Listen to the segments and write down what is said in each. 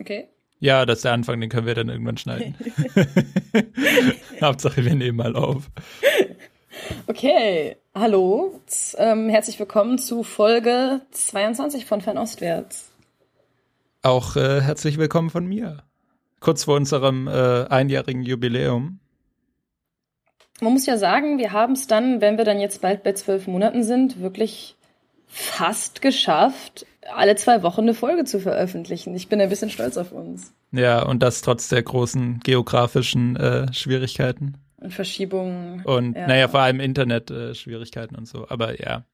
Okay. Ja, das ist der Anfang, den können wir dann irgendwann schneiden. Hauptsache, wir nehmen mal auf. Okay, hallo, ähm, herzlich willkommen zu Folge 22 von Fernostwärts. Auch äh, herzlich willkommen von mir. Kurz vor unserem äh, einjährigen Jubiläum. Man muss ja sagen, wir haben es dann, wenn wir dann jetzt bald bei zwölf Monaten sind, wirklich fast geschafft, alle zwei Wochen eine Folge zu veröffentlichen. Ich bin ein bisschen stolz auf uns. Ja, und das trotz der großen geografischen äh, Schwierigkeiten. Und Verschiebungen. Und ja. naja, vor allem Internet-Schwierigkeiten äh, und so. Aber ja.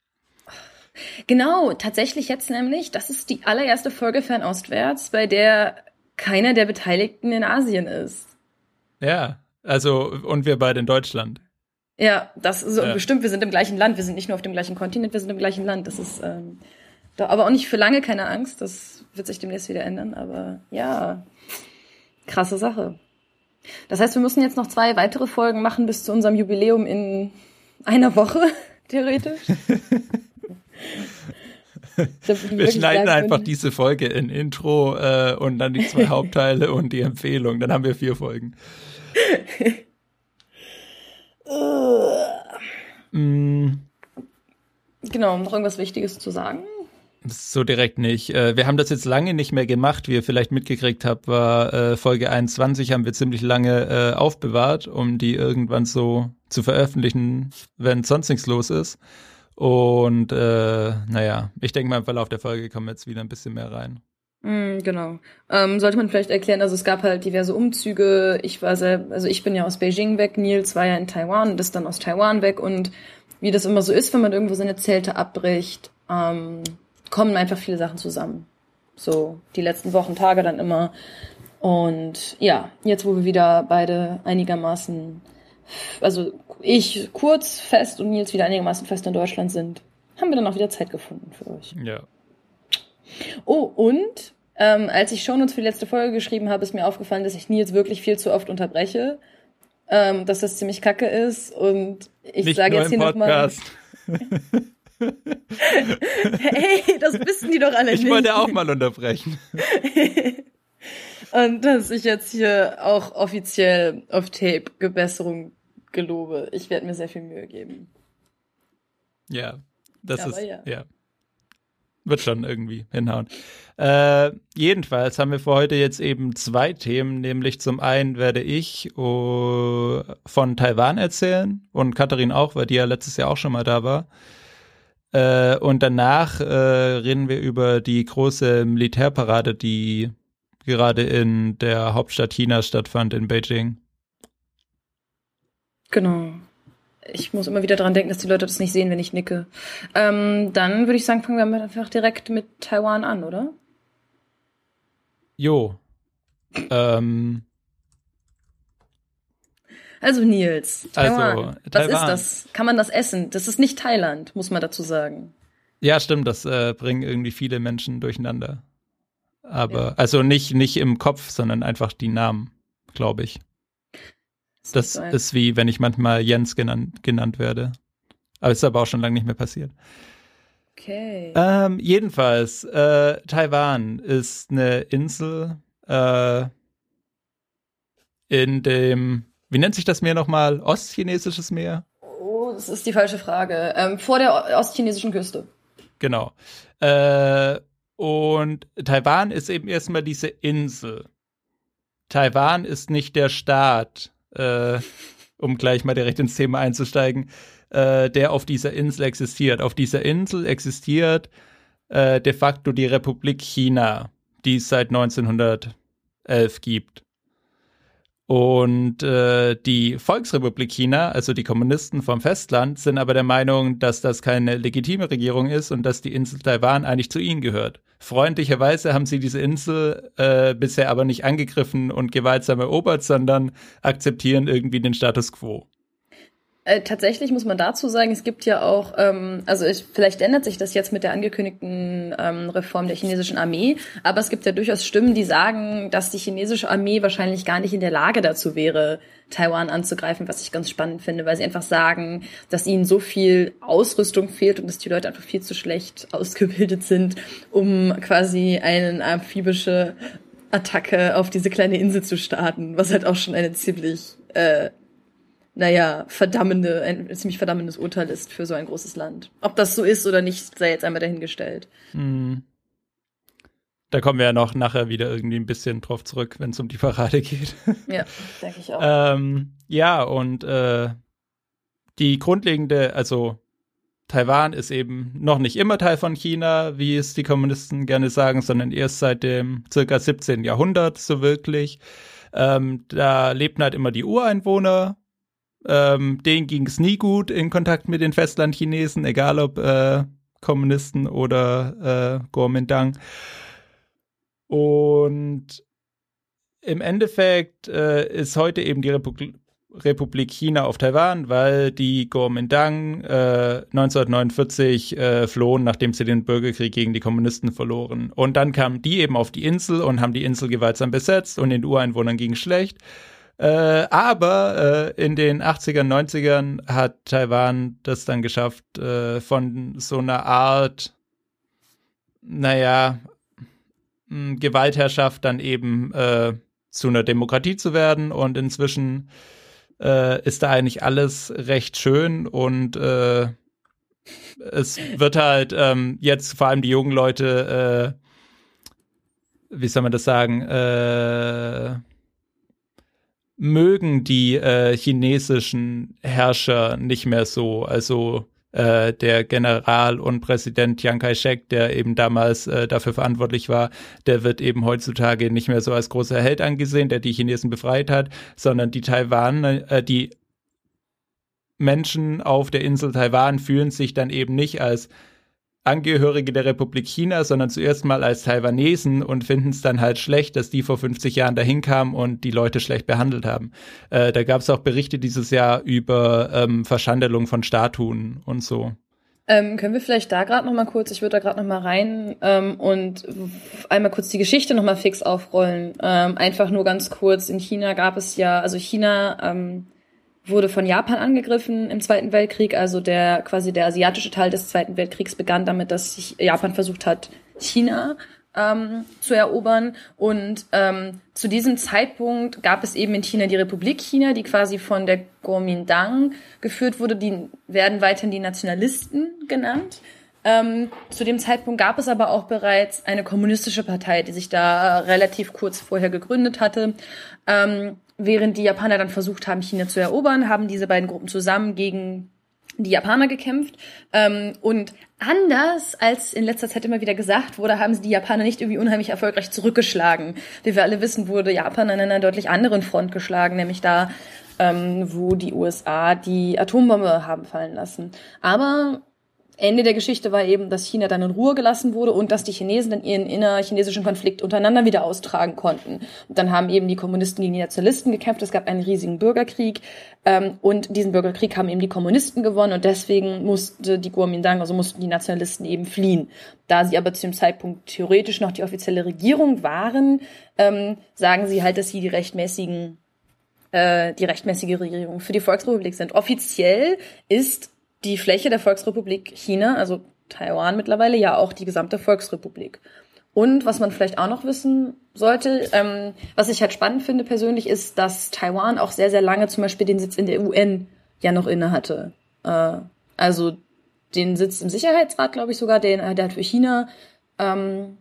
Genau, tatsächlich jetzt nämlich, das ist die allererste Folge Fernostwärts, bei der keiner der Beteiligten in Asien ist. Ja, also, und wir beide in Deutschland. Ja, das ist so ja. bestimmt, wir sind im gleichen Land, wir sind nicht nur auf dem gleichen Kontinent, wir sind im gleichen Land. Das ist ähm, da, aber auch nicht für lange, keine Angst. Das wird sich demnächst wieder ändern. Aber ja, krasse Sache. Das heißt, wir müssen jetzt noch zwei weitere Folgen machen bis zu unserem Jubiläum in einer Woche, theoretisch. wir schneiden einfach diese Folge in Intro äh, und dann die zwei Hauptteile und die Empfehlung. Dann haben wir vier Folgen. mm. Genau, noch irgendwas Wichtiges zu sagen? So direkt nicht. Äh, wir haben das jetzt lange nicht mehr gemacht, wie ihr vielleicht mitgekriegt habt, war äh, Folge 21 haben wir ziemlich lange äh, aufbewahrt, um die irgendwann so zu veröffentlichen, wenn sonst nichts los ist. Und äh, naja, ich denke mal im Verlauf der Folge kommen jetzt wieder ein bisschen mehr rein. Mm, genau. Ähm, sollte man vielleicht erklären, also es gab halt diverse Umzüge. Ich war sehr, also ich bin ja aus Beijing weg, Nils war ja in Taiwan und ist dann aus Taiwan weg und wie das immer so ist, wenn man irgendwo seine Zelte abbricht, ähm, kommen einfach viele Sachen zusammen. So die letzten Wochen, Tage dann immer. Und ja, jetzt wo wir wieder beide einigermaßen, also ich kurz fest und Nils wieder einigermaßen fest in Deutschland sind, haben wir dann auch wieder Zeit gefunden für euch. Ja. Oh, und ähm, als ich schon uns für die letzte Folge geschrieben habe, ist mir aufgefallen, dass ich Nils wirklich viel zu oft unterbreche. Ähm, dass das ziemlich kacke ist. Und ich sage jetzt hier nochmal. hey, das wissen die doch alle ich nicht. Ich wollte auch mal unterbrechen. Und dass ich jetzt hier auch offiziell auf Tape Gebesserung gelobe. Ich werde mir sehr viel Mühe geben. Ja, das Aber ist, ja. ja. Wird schon irgendwie hinhauen. Äh, jedenfalls haben wir für heute jetzt eben zwei Themen, nämlich zum einen werde ich uh, von Taiwan erzählen und Katharin auch, weil die ja letztes Jahr auch schon mal da war. Äh, und danach äh, reden wir über die große Militärparade, die gerade in der Hauptstadt Chinas stattfand, in Beijing. Genau. Ich muss immer wieder dran denken, dass die Leute das nicht sehen, wenn ich nicke. Ähm, dann würde ich sagen, fangen wir einfach direkt mit Taiwan an, oder? Jo. ähm, also Nils, Taiwan. Also, was Taiwan. ist das? Kann man das essen? Das ist nicht Thailand, muss man dazu sagen. Ja, stimmt, das äh, bringen irgendwie viele Menschen durcheinander. Aber, ja. also nicht, nicht im Kopf, sondern einfach die Namen, glaube ich. Das, das ist wie, wenn ich manchmal Jens genannt, genannt werde. Aber ist aber auch schon lange nicht mehr passiert. Okay. Ähm, jedenfalls, äh, Taiwan ist eine Insel äh, in dem wie nennt sich das Meer nochmal? Ostchinesisches Meer? Oh, das ist die falsche Frage. Ähm, vor der ostchinesischen Küste. Genau. Äh, und Taiwan ist eben erstmal diese Insel. Taiwan ist nicht der Staat, äh, um gleich mal direkt ins Thema einzusteigen, äh, der auf dieser Insel existiert. Auf dieser Insel existiert äh, de facto die Republik China, die es seit 1911 gibt. Und äh, die Volksrepublik China, also die Kommunisten vom Festland, sind aber der Meinung, dass das keine legitime Regierung ist und dass die Insel Taiwan eigentlich zu ihnen gehört. Freundlicherweise haben sie diese Insel äh, bisher aber nicht angegriffen und gewaltsam erobert, sondern akzeptieren irgendwie den Status quo. Äh, tatsächlich muss man dazu sagen, es gibt ja auch, ähm, also ich, vielleicht ändert sich das jetzt mit der angekündigten ähm, Reform der chinesischen Armee, aber es gibt ja durchaus Stimmen, die sagen, dass die chinesische Armee wahrscheinlich gar nicht in der Lage dazu wäre, Taiwan anzugreifen, was ich ganz spannend finde, weil sie einfach sagen, dass ihnen so viel Ausrüstung fehlt und dass die Leute einfach viel zu schlecht ausgebildet sind, um quasi eine amphibische Attacke auf diese kleine Insel zu starten, was halt auch schon eine ziemlich, äh, naja, verdammende, ein ziemlich verdammendes Urteil ist für so ein großes Land. Ob das so ist oder nicht, sei jetzt einmal dahingestellt. Hm. Da kommen wir ja noch nachher wieder irgendwie ein bisschen drauf zurück, wenn es um die Parade geht. Ja, denke ich auch. ähm, ja, und äh, die grundlegende, also Taiwan ist eben noch nicht immer Teil von China, wie es die Kommunisten gerne sagen, sondern erst seit dem circa 17. Jahrhundert so wirklich. Ähm, da lebten halt immer die Ureinwohner. Ähm, denen ging es nie gut in Kontakt mit den Festlandchinesen, egal ob äh, Kommunisten oder äh, Kuomintang. Und im Endeffekt äh, ist heute eben die Republik Republik China auf Taiwan, weil die Kuomintang äh, 1949 äh, flohen, nachdem sie den Bürgerkrieg gegen die Kommunisten verloren. Und dann kamen die eben auf die Insel und haben die Insel gewaltsam besetzt und den Ureinwohnern ging schlecht. Äh, aber äh, in den 80ern, 90ern hat Taiwan das dann geschafft, äh, von so einer Art, naja, Gewaltherrschaft dann eben äh, zu einer Demokratie zu werden. Und inzwischen äh, ist da eigentlich alles recht schön und äh, es wird halt ähm, jetzt vor allem die jungen Leute, wie soll man das sagen, äh, mögen die äh, chinesischen Herrscher nicht mehr so. Also äh, der General und Präsident Chiang Kai-shek, der eben damals äh, dafür verantwortlich war, der wird eben heutzutage nicht mehr so als großer Held angesehen, der die Chinesen befreit hat, sondern die Taiwan, äh, die Menschen auf der Insel Taiwan fühlen sich dann eben nicht als Angehörige der Republik China, sondern zuerst mal als Taiwanesen und finden es dann halt schlecht, dass die vor 50 Jahren dahin kamen und die Leute schlecht behandelt haben. Äh, da gab es auch Berichte dieses Jahr über ähm, Verschandelung von Statuen und so. Ähm, können wir vielleicht da gerade noch mal kurz, ich würde da gerade noch mal rein ähm, und einmal kurz die Geschichte noch mal fix aufrollen. Ähm, einfach nur ganz kurz, in China gab es ja, also China ähm, wurde von Japan angegriffen im Zweiten Weltkrieg. Also der quasi der asiatische Teil des Zweiten Weltkriegs begann damit, dass sich Japan versucht hat, China ähm, zu erobern. Und ähm, zu diesem Zeitpunkt gab es eben in China die Republik China, die quasi von der Kuomintang geführt wurde. Die werden weiterhin die Nationalisten genannt. Ähm, zu dem Zeitpunkt gab es aber auch bereits eine kommunistische Partei, die sich da relativ kurz vorher gegründet hatte. Ähm, während die Japaner dann versucht haben, China zu erobern, haben diese beiden Gruppen zusammen gegen die Japaner gekämpft. Ähm, und anders als in letzter Zeit immer wieder gesagt wurde, haben sie die Japaner nicht irgendwie unheimlich erfolgreich zurückgeschlagen. Wie wir alle wissen, wurde Japan an einer deutlich anderen Front geschlagen, nämlich da, ähm, wo die USA die Atombombe haben fallen lassen. Aber Ende der Geschichte war eben, dass China dann in Ruhe gelassen wurde und dass die Chinesen dann ihren innerchinesischen Konflikt untereinander wieder austragen konnten. Und dann haben eben die Kommunisten gegen die Nationalisten gekämpft. Es gab einen riesigen Bürgerkrieg ähm, und diesen Bürgerkrieg haben eben die Kommunisten gewonnen und deswegen musste die Kuomintang, also mussten die Nationalisten eben fliehen. Da sie aber zu dem Zeitpunkt theoretisch noch die offizielle Regierung waren, ähm, sagen sie halt, dass sie die rechtmäßigen äh, die rechtmäßige Regierung für die Volksrepublik sind. Offiziell ist die Fläche der Volksrepublik China, also Taiwan mittlerweile, ja auch die gesamte Volksrepublik. Und was man vielleicht auch noch wissen sollte, ähm, was ich halt spannend finde persönlich, ist, dass Taiwan auch sehr, sehr lange zum Beispiel den Sitz in der UN ja noch inne hatte. Äh, also den Sitz im Sicherheitsrat, glaube ich sogar, den, der halt für China ähm,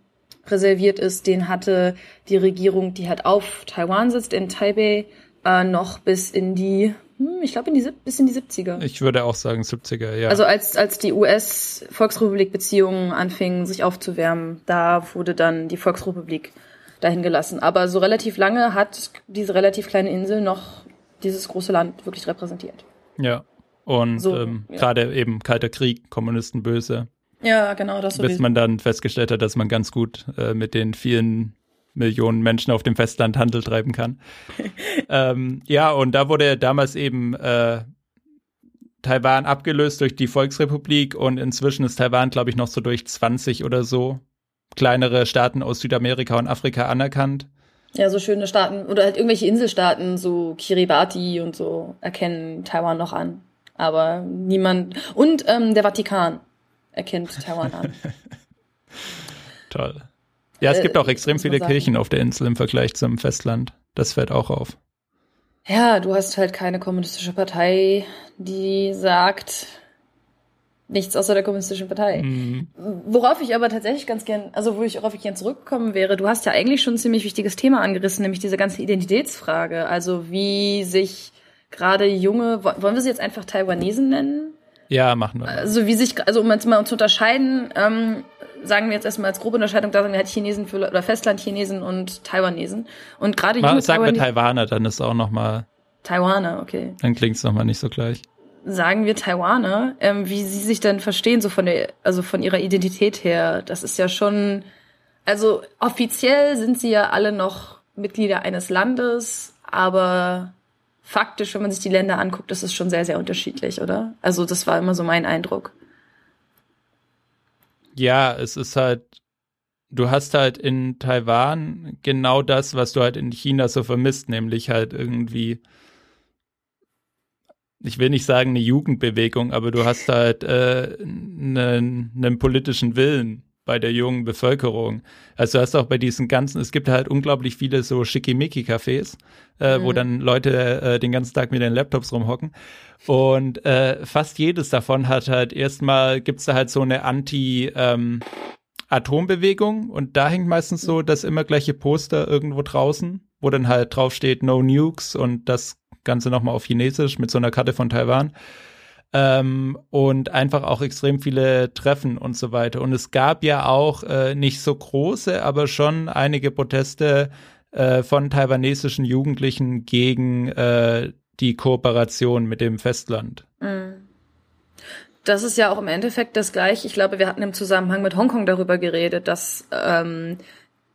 reserviert ist, den hatte die Regierung, die halt auf Taiwan sitzt, in Taipei, äh, noch bis in die hm, ich glaube, bis in die 70er. Ich würde auch sagen 70er, ja. Also als, als die US-Volksrepublik-Beziehungen anfingen, sich aufzuwärmen, da wurde dann die Volksrepublik dahin gelassen. Aber so relativ lange hat diese relativ kleine Insel noch dieses große Land wirklich repräsentiert. Ja. Und so, ähm, ja. gerade eben Kalter Krieg, Kommunisten böse. Ja, genau, das sowieso. Bis man dann festgestellt hat, dass man ganz gut äh, mit den vielen Millionen Menschen auf dem Festland Handel treiben kann. ähm, ja, und da wurde damals eben äh, Taiwan abgelöst durch die Volksrepublik und inzwischen ist Taiwan, glaube ich, noch so durch 20 oder so kleinere Staaten aus Südamerika und Afrika anerkannt. Ja, so schöne Staaten oder halt irgendwelche Inselstaaten, so Kiribati und so, erkennen Taiwan noch an. Aber niemand. Und ähm, der Vatikan erkennt Taiwan an. Toll. Ja, es gibt auch extrem viele Kirchen auf der Insel im Vergleich zum Festland. Das fällt auch auf. Ja, du hast halt keine kommunistische Partei, die sagt nichts außer der kommunistischen Partei. Mhm. Worauf ich aber tatsächlich ganz gern, also wo ich, worauf ich gern zurückkommen wäre, du hast ja eigentlich schon ein ziemlich wichtiges Thema angerissen, nämlich diese ganze Identitätsfrage. Also wie sich gerade junge, wollen wir sie jetzt einfach Taiwanesen nennen? Ja, machen wir. Also wie sich, also um jetzt mal zu unterscheiden, ähm, sagen wir jetzt erstmal als grobe Unterscheidung, da sagen wir halt Chinesen für, oder Festlandchinesen und Taiwanesen. Und gerade junge Sagen wir Taiwaner, dann ist auch nochmal. Taiwaner, okay. Dann klingt es nochmal nicht so gleich. Sagen wir Taiwaner, ähm, wie sie sich dann verstehen, so von der, also von ihrer Identität her. Das ist ja schon, also offiziell sind sie ja alle noch Mitglieder eines Landes, aber faktisch, wenn man sich die Länder anguckt, ist es schon sehr, sehr unterschiedlich, oder? Also das war immer so mein Eindruck. Ja, es ist halt, du hast halt in Taiwan genau das, was du halt in China so vermisst, nämlich halt irgendwie, ich will nicht sagen eine Jugendbewegung, aber du hast halt äh, einen, einen politischen Willen bei der jungen Bevölkerung. Also du hast auch bei diesen ganzen, es gibt halt unglaublich viele so Schickimicki-Cafés, äh, mhm. wo dann Leute äh, den ganzen Tag mit den Laptops rumhocken. Und äh, fast jedes davon hat halt erstmal, gibt's da halt so eine Anti- ähm, Atombewegung und da hängt meistens so das immer gleiche Poster irgendwo draußen, wo dann halt draufsteht No Nukes und das Ganze nochmal auf Chinesisch mit so einer Karte von Taiwan ähm, und einfach auch extrem viele Treffen und so weiter. Und es gab ja auch äh, nicht so große, aber schon einige Proteste äh, von taiwanesischen Jugendlichen gegen äh, die Kooperation mit dem Festland. Mhm. Das ist ja auch im Endeffekt das gleiche. Ich glaube, wir hatten im Zusammenhang mit Hongkong darüber geredet, dass ähm,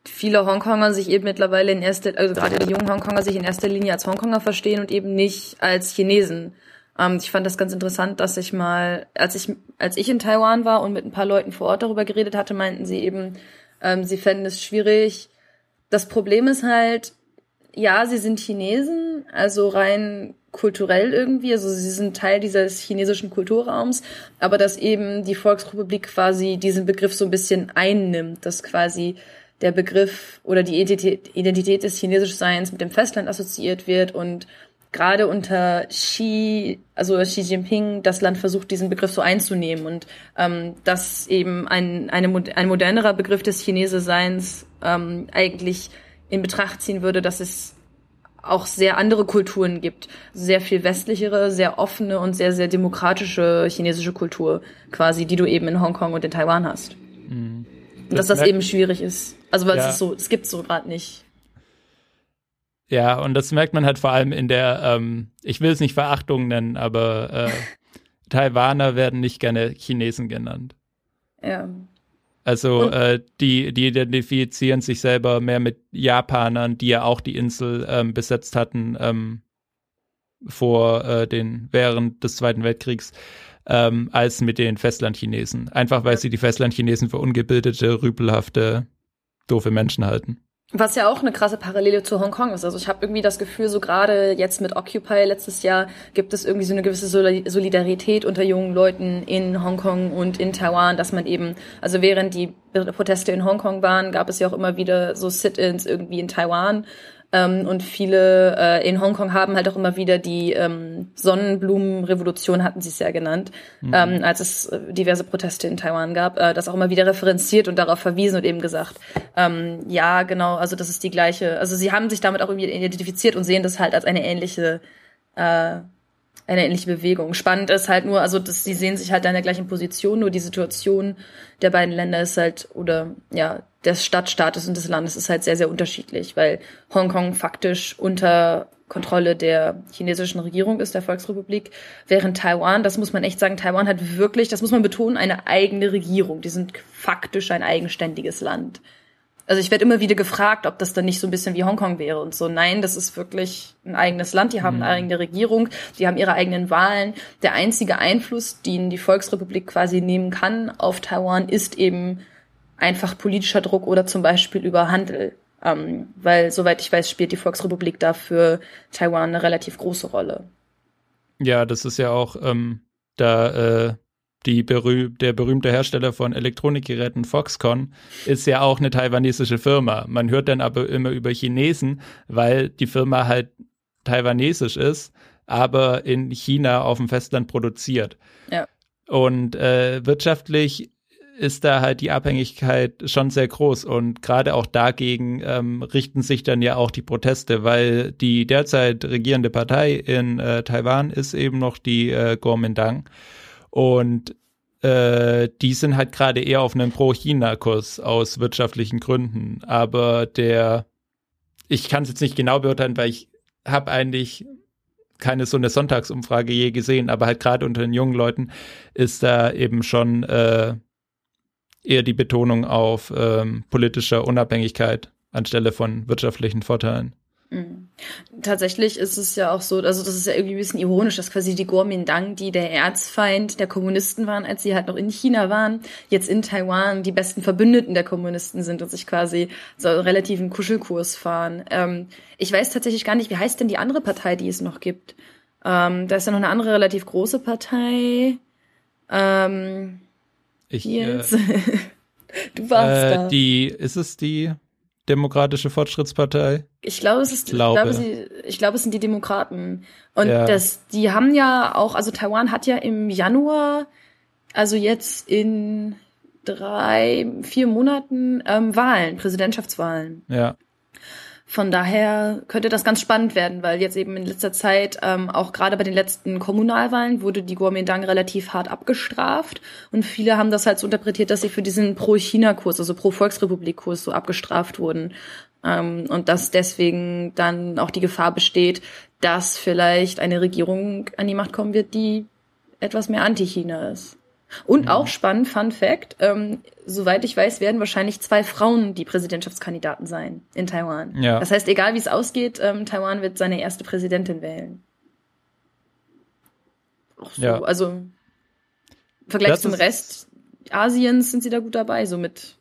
viele Hongkonger sich eben mittlerweile in erster, also gerade die jungen Hongkonger sich in erster Linie als Hongkonger verstehen und eben nicht als Chinesen. Ähm, ich fand das ganz interessant, dass ich mal, als ich, als ich in Taiwan war und mit ein paar Leuten vor Ort darüber geredet hatte, meinten sie eben, ähm, sie fänden es schwierig. Das Problem ist halt, ja, sie sind Chinesen, also rein kulturell irgendwie, also sie sind Teil dieses chinesischen Kulturraums, aber dass eben die Volksrepublik quasi diesen Begriff so ein bisschen einnimmt, dass quasi der Begriff oder die Identität, des Chinesischseins mit dem Festland assoziiert wird und gerade unter Xi, also Xi Jinping, das Land versucht, diesen Begriff so einzunehmen und ähm, dass eben ein, eine, ein modernerer Begriff des Chineseseins ähm, eigentlich in Betracht ziehen würde, dass es auch sehr andere Kulturen gibt, sehr viel westlichere, sehr offene und sehr, sehr demokratische chinesische Kultur quasi, die du eben in Hongkong und in Taiwan hast. Mhm. Und dass das eben schwierig ist. Also weil ja. es so, es gibt so gerade nicht. Ja, und das merkt man halt vor allem in der, ähm, ich will es nicht Verachtung nennen, aber äh, Taiwaner werden nicht gerne Chinesen genannt. Ja. Also äh, die, die identifizieren sich selber mehr mit Japanern, die ja auch die Insel ähm, besetzt hatten ähm, vor äh, den während des Zweiten Weltkriegs, ähm, als mit den Festlandchinesen. Einfach weil sie die Festlandchinesen für ungebildete, rüpelhafte, doofe Menschen halten. Was ja auch eine krasse Parallele zu Hongkong ist. Also ich habe irgendwie das Gefühl, so gerade jetzt mit Occupy letztes Jahr gibt es irgendwie so eine gewisse Solidarität unter jungen Leuten in Hongkong und in Taiwan, dass man eben, also während die Proteste in Hongkong waren, gab es ja auch immer wieder so Sit-ins irgendwie in Taiwan ähm, und viele äh, in Hongkong haben halt auch immer wieder die ähm, Sonnenblumenrevolution, hatten sie es ja genannt, mhm. ähm, als es äh, diverse Proteste in Taiwan gab, äh, das auch immer wieder referenziert und darauf verwiesen und eben gesagt, ähm, ja, genau, also das ist die gleiche, also sie haben sich damit auch irgendwie identifiziert und sehen das halt als eine ähnliche äh, eine ähnliche Bewegung. Spannend ist halt nur, also dass sie sehen sich halt in der gleichen Position, nur die Situation der beiden Länder ist halt, oder ja, des Stadtstaates und des Landes ist halt sehr, sehr unterschiedlich, weil Hongkong faktisch unter Kontrolle der chinesischen Regierung ist, der Volksrepublik, während Taiwan, das muss man echt sagen, Taiwan hat wirklich, das muss man betonen, eine eigene Regierung. Die sind faktisch ein eigenständiges Land. Also ich werde immer wieder gefragt, ob das dann nicht so ein bisschen wie Hongkong wäre und so. Nein, das ist wirklich ein eigenes Land. Die haben eine mhm. eigene Regierung, die haben ihre eigenen Wahlen. Der einzige Einfluss, den die Volksrepublik quasi nehmen kann auf Taiwan, ist eben einfach politischer Druck oder zum Beispiel über Handel. Ähm, weil, soweit ich weiß, spielt die Volksrepublik da für Taiwan eine relativ große Rolle. Ja, das ist ja auch, ähm, da äh, die berüh der berühmte Hersteller von Elektronikgeräten Foxconn ist ja auch eine taiwanesische Firma. Man hört dann aber immer über Chinesen, weil die Firma halt taiwanesisch ist, aber in China auf dem Festland produziert. Ja. Und äh, wirtschaftlich ist da halt die Abhängigkeit schon sehr groß und gerade auch dagegen ähm, richten sich dann ja auch die Proteste, weil die derzeit regierende Partei in äh, Taiwan ist eben noch die äh, Kuomintang und äh, die sind halt gerade eher auf einem Pro-China-Kurs aus wirtschaftlichen Gründen, aber der ich kann es jetzt nicht genau beurteilen, weil ich habe eigentlich keine so eine Sonntagsumfrage je gesehen, aber halt gerade unter den jungen Leuten ist da eben schon äh, eher die Betonung auf ähm, politischer Unabhängigkeit anstelle von wirtschaftlichen Vorteilen. Mhm. Tatsächlich ist es ja auch so, also das ist ja irgendwie ein bisschen ironisch, dass quasi die Kuomintang, die der Erzfeind der Kommunisten waren, als sie halt noch in China waren, jetzt in Taiwan die besten Verbündeten der Kommunisten sind und sich quasi so einen relativen Kuschelkurs fahren. Ähm, ich weiß tatsächlich gar nicht, wie heißt denn die andere Partei, die es noch gibt? Ähm, da ist ja noch eine andere relativ große Partei. Ähm, ich, äh, du warst äh, da. Die, ist es die Demokratische Fortschrittspartei? Ich glaube, es ist, ich glaube, ich glaube, sie, ich glaube, es sind die Demokraten. Und ja. das, die haben ja auch, also Taiwan hat ja im Januar, also jetzt in drei, vier Monaten ähm, Wahlen, Präsidentschaftswahlen. Ja. Von daher könnte das ganz spannend werden, weil jetzt eben in letzter Zeit, ähm, auch gerade bei den letzten Kommunalwahlen, wurde die Kuomintang relativ hart abgestraft. Und viele haben das halt so interpretiert, dass sie für diesen Pro-China-Kurs, also Pro-Volksrepublik-Kurs so abgestraft wurden. Ähm, und dass deswegen dann auch die Gefahr besteht, dass vielleicht eine Regierung an die Macht kommen wird, die etwas mehr anti-China ist. Und mhm. auch spannend, Fun Fact, ähm, soweit ich weiß, werden wahrscheinlich zwei Frauen die Präsidentschaftskandidaten sein in Taiwan. Ja. Das heißt, egal wie es ausgeht, ähm, Taiwan wird seine erste Präsidentin wählen. Auch so, ja. also im Vergleich das zum Rest Asiens sind sie da gut dabei, so mit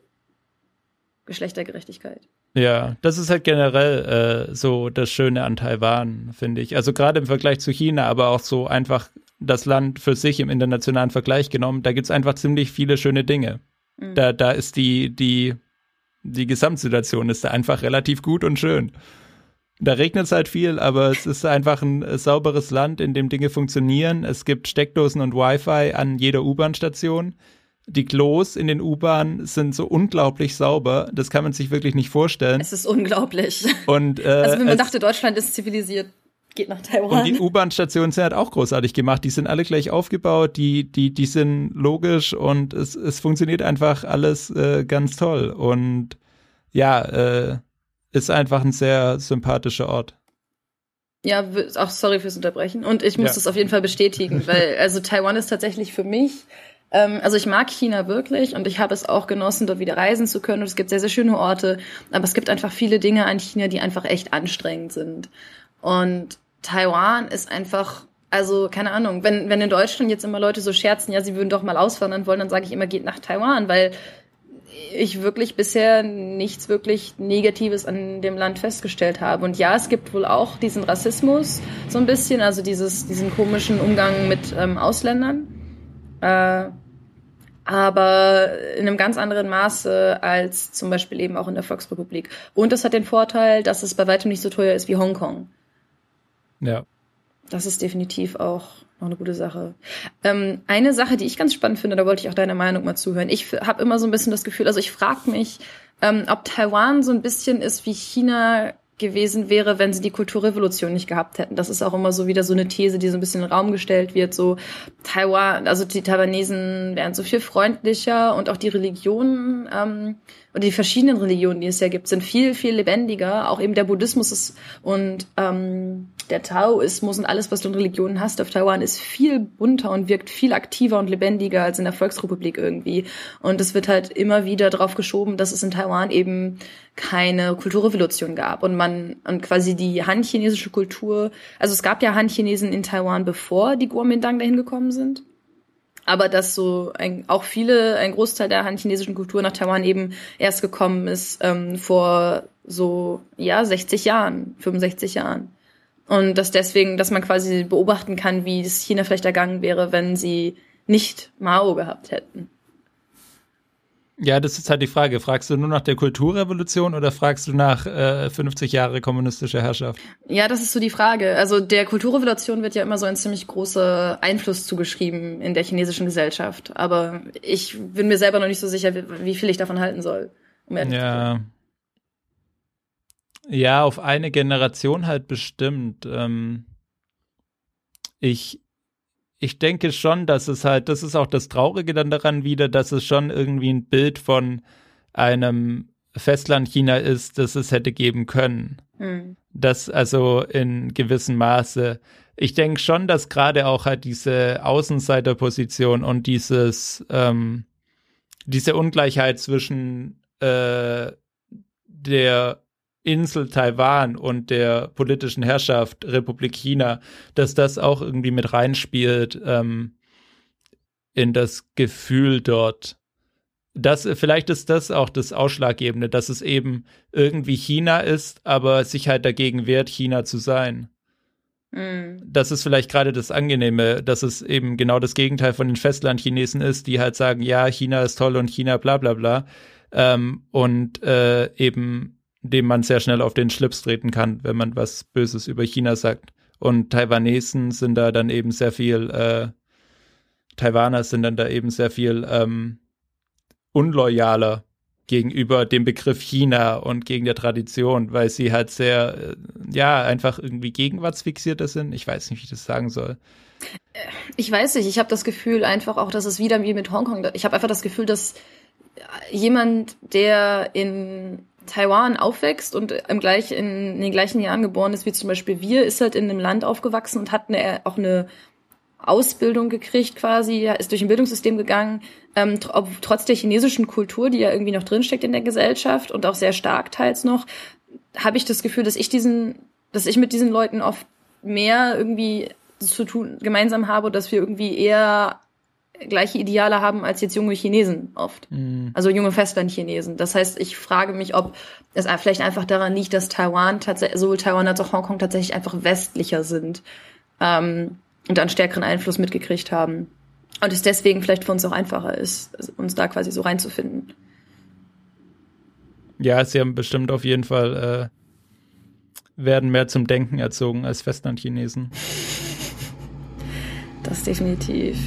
Geschlechtergerechtigkeit. Ja, das ist halt generell äh, so das Schöne an Taiwan, finde ich. Also gerade im Vergleich zu China, aber auch so einfach das Land für sich im internationalen Vergleich genommen, da gibt's einfach ziemlich viele schöne Dinge. Mhm. Da, da ist die, die, die Gesamtsituation ist da einfach relativ gut und schön. Da regnet es halt viel, aber es ist einfach ein äh, sauberes Land, in dem Dinge funktionieren. Es gibt Steckdosen und Wi-Fi an jeder U-Bahn-Station. Die Klos in den U-Bahnen sind so unglaublich sauber, das kann man sich wirklich nicht vorstellen. Es ist unglaublich. Und, äh, also wenn man dachte, Deutschland ist zivilisiert, geht nach Taiwan. Und die U-Bahn-Stationen sind halt auch großartig gemacht. Die sind alle gleich aufgebaut, die, die, die sind logisch und es, es funktioniert einfach alles äh, ganz toll. Und ja, äh, ist einfach ein sehr sympathischer Ort. Ja, auch sorry fürs Unterbrechen. Und ich muss ja. das auf jeden Fall bestätigen, weil also Taiwan ist tatsächlich für mich also ich mag China wirklich und ich habe es auch genossen, dort wieder reisen zu können. Und es gibt sehr, sehr schöne Orte, aber es gibt einfach viele Dinge an China, die einfach echt anstrengend sind. Und Taiwan ist einfach, also keine Ahnung, wenn, wenn in Deutschland jetzt immer Leute so scherzen, ja, sie würden doch mal auswandern wollen, dann sage ich immer, geht nach Taiwan, weil ich wirklich bisher nichts wirklich Negatives an dem Land festgestellt habe. Und ja, es gibt wohl auch diesen Rassismus so ein bisschen, also dieses, diesen komischen Umgang mit ähm, Ausländern. Äh, aber in einem ganz anderen Maße als zum Beispiel eben auch in der Volksrepublik. Und das hat den Vorteil, dass es bei weitem nicht so teuer ist wie Hongkong. Ja. Das ist definitiv auch noch eine gute Sache. Ähm, eine Sache, die ich ganz spannend finde, da wollte ich auch deine Meinung mal zuhören. Ich habe immer so ein bisschen das Gefühl, also ich frage mich, ähm, ob Taiwan so ein bisschen ist wie China gewesen wäre, wenn sie die Kulturrevolution nicht gehabt hätten. Das ist auch immer so wieder so eine These, die so ein bisschen in den Raum gestellt wird. So Taiwan, also die Taiwanesen wären so viel freundlicher und auch die Religionen ähm, oder die verschiedenen Religionen, die es ja gibt, sind viel, viel lebendiger. Auch eben der Buddhismus ist und ähm, der Taoismus und alles, was du in Religionen hast auf Taiwan, ist viel bunter und wirkt viel aktiver und lebendiger als in der Volksrepublik irgendwie. Und es wird halt immer wieder drauf geschoben, dass es in Taiwan eben keine Kulturrevolution gab und man und quasi die Han-chinesische Kultur, also es gab ja Han-Chinesen in Taiwan, bevor die Kuomintang dahin gekommen sind aber dass so ein, auch viele, ein Großteil der han-chinesischen Kultur nach Taiwan eben erst gekommen ist ähm, vor so, ja, 60 Jahren, 65 Jahren. Und dass deswegen, dass man quasi beobachten kann, wie es China vielleicht ergangen wäre, wenn sie nicht Mao gehabt hätten. Ja, das ist halt die Frage. Fragst du nur nach der Kulturrevolution oder fragst du nach äh, 50 Jahre kommunistischer Herrschaft? Ja, das ist so die Frage. Also der Kulturrevolution wird ja immer so ein ziemlich großer Einfluss zugeschrieben in der chinesischen Gesellschaft. Aber ich bin mir selber noch nicht so sicher, wie viel ich davon halten soll. Um ja. Ja, auf eine Generation halt bestimmt. Ähm, ich ich denke schon, dass es halt, das ist auch das Traurige dann daran wieder, dass es schon irgendwie ein Bild von einem Festland China ist, das es hätte geben können. Mhm. Das also in gewissem Maße. Ich denke schon, dass gerade auch halt diese Außenseiterposition und dieses, ähm, diese Ungleichheit zwischen äh, der Insel Taiwan und der politischen Herrschaft Republik China, dass das auch irgendwie mit reinspielt ähm, in das Gefühl dort. Das, vielleicht ist das auch das Ausschlaggebende, dass es eben irgendwie China ist, aber sich halt dagegen wehrt, China zu sein. Mhm. Das ist vielleicht gerade das Angenehme, dass es eben genau das Gegenteil von den Festlandchinesen ist, die halt sagen, ja, China ist toll und China bla bla bla. Ähm, und äh, eben dem man sehr schnell auf den Schlips treten kann, wenn man was Böses über China sagt. Und Taiwanesen sind da dann eben sehr viel, äh, Taiwaner sind dann da eben sehr viel ähm, unloyaler gegenüber dem Begriff China und gegen der Tradition, weil sie halt sehr, äh, ja, einfach irgendwie gegenwartsfixierter sind. Ich weiß nicht, wie ich das sagen soll. Ich weiß nicht, ich habe das Gefühl einfach auch, dass es wieder wie mit Hongkong, ich habe einfach das Gefühl, dass jemand, der in Taiwan aufwächst und im gleich, in, in den gleichen Jahren geboren ist wie zum Beispiel wir, ist halt in einem Land aufgewachsen und hat eine, auch eine Ausbildung gekriegt quasi, ist durch ein Bildungssystem gegangen, ähm, tr trotz der chinesischen Kultur, die ja irgendwie noch drinsteckt in der Gesellschaft und auch sehr stark teils noch, habe ich das Gefühl, dass ich diesen, dass ich mit diesen Leuten oft mehr irgendwie zu tun gemeinsam habe, dass wir irgendwie eher gleiche Ideale haben als jetzt junge Chinesen oft. Mhm. Also junge Festland-Chinesen. Das heißt, ich frage mich, ob es vielleicht einfach daran liegt, dass Taiwan tatsächlich, sowohl Taiwan als auch Hongkong tatsächlich einfach westlicher sind ähm, und einen stärkeren Einfluss mitgekriegt haben. Und es deswegen vielleicht für uns auch einfacher ist, uns da quasi so reinzufinden. Ja, sie haben bestimmt auf jeden Fall, äh, werden mehr zum Denken erzogen als Festland-Chinesen. Das definitiv.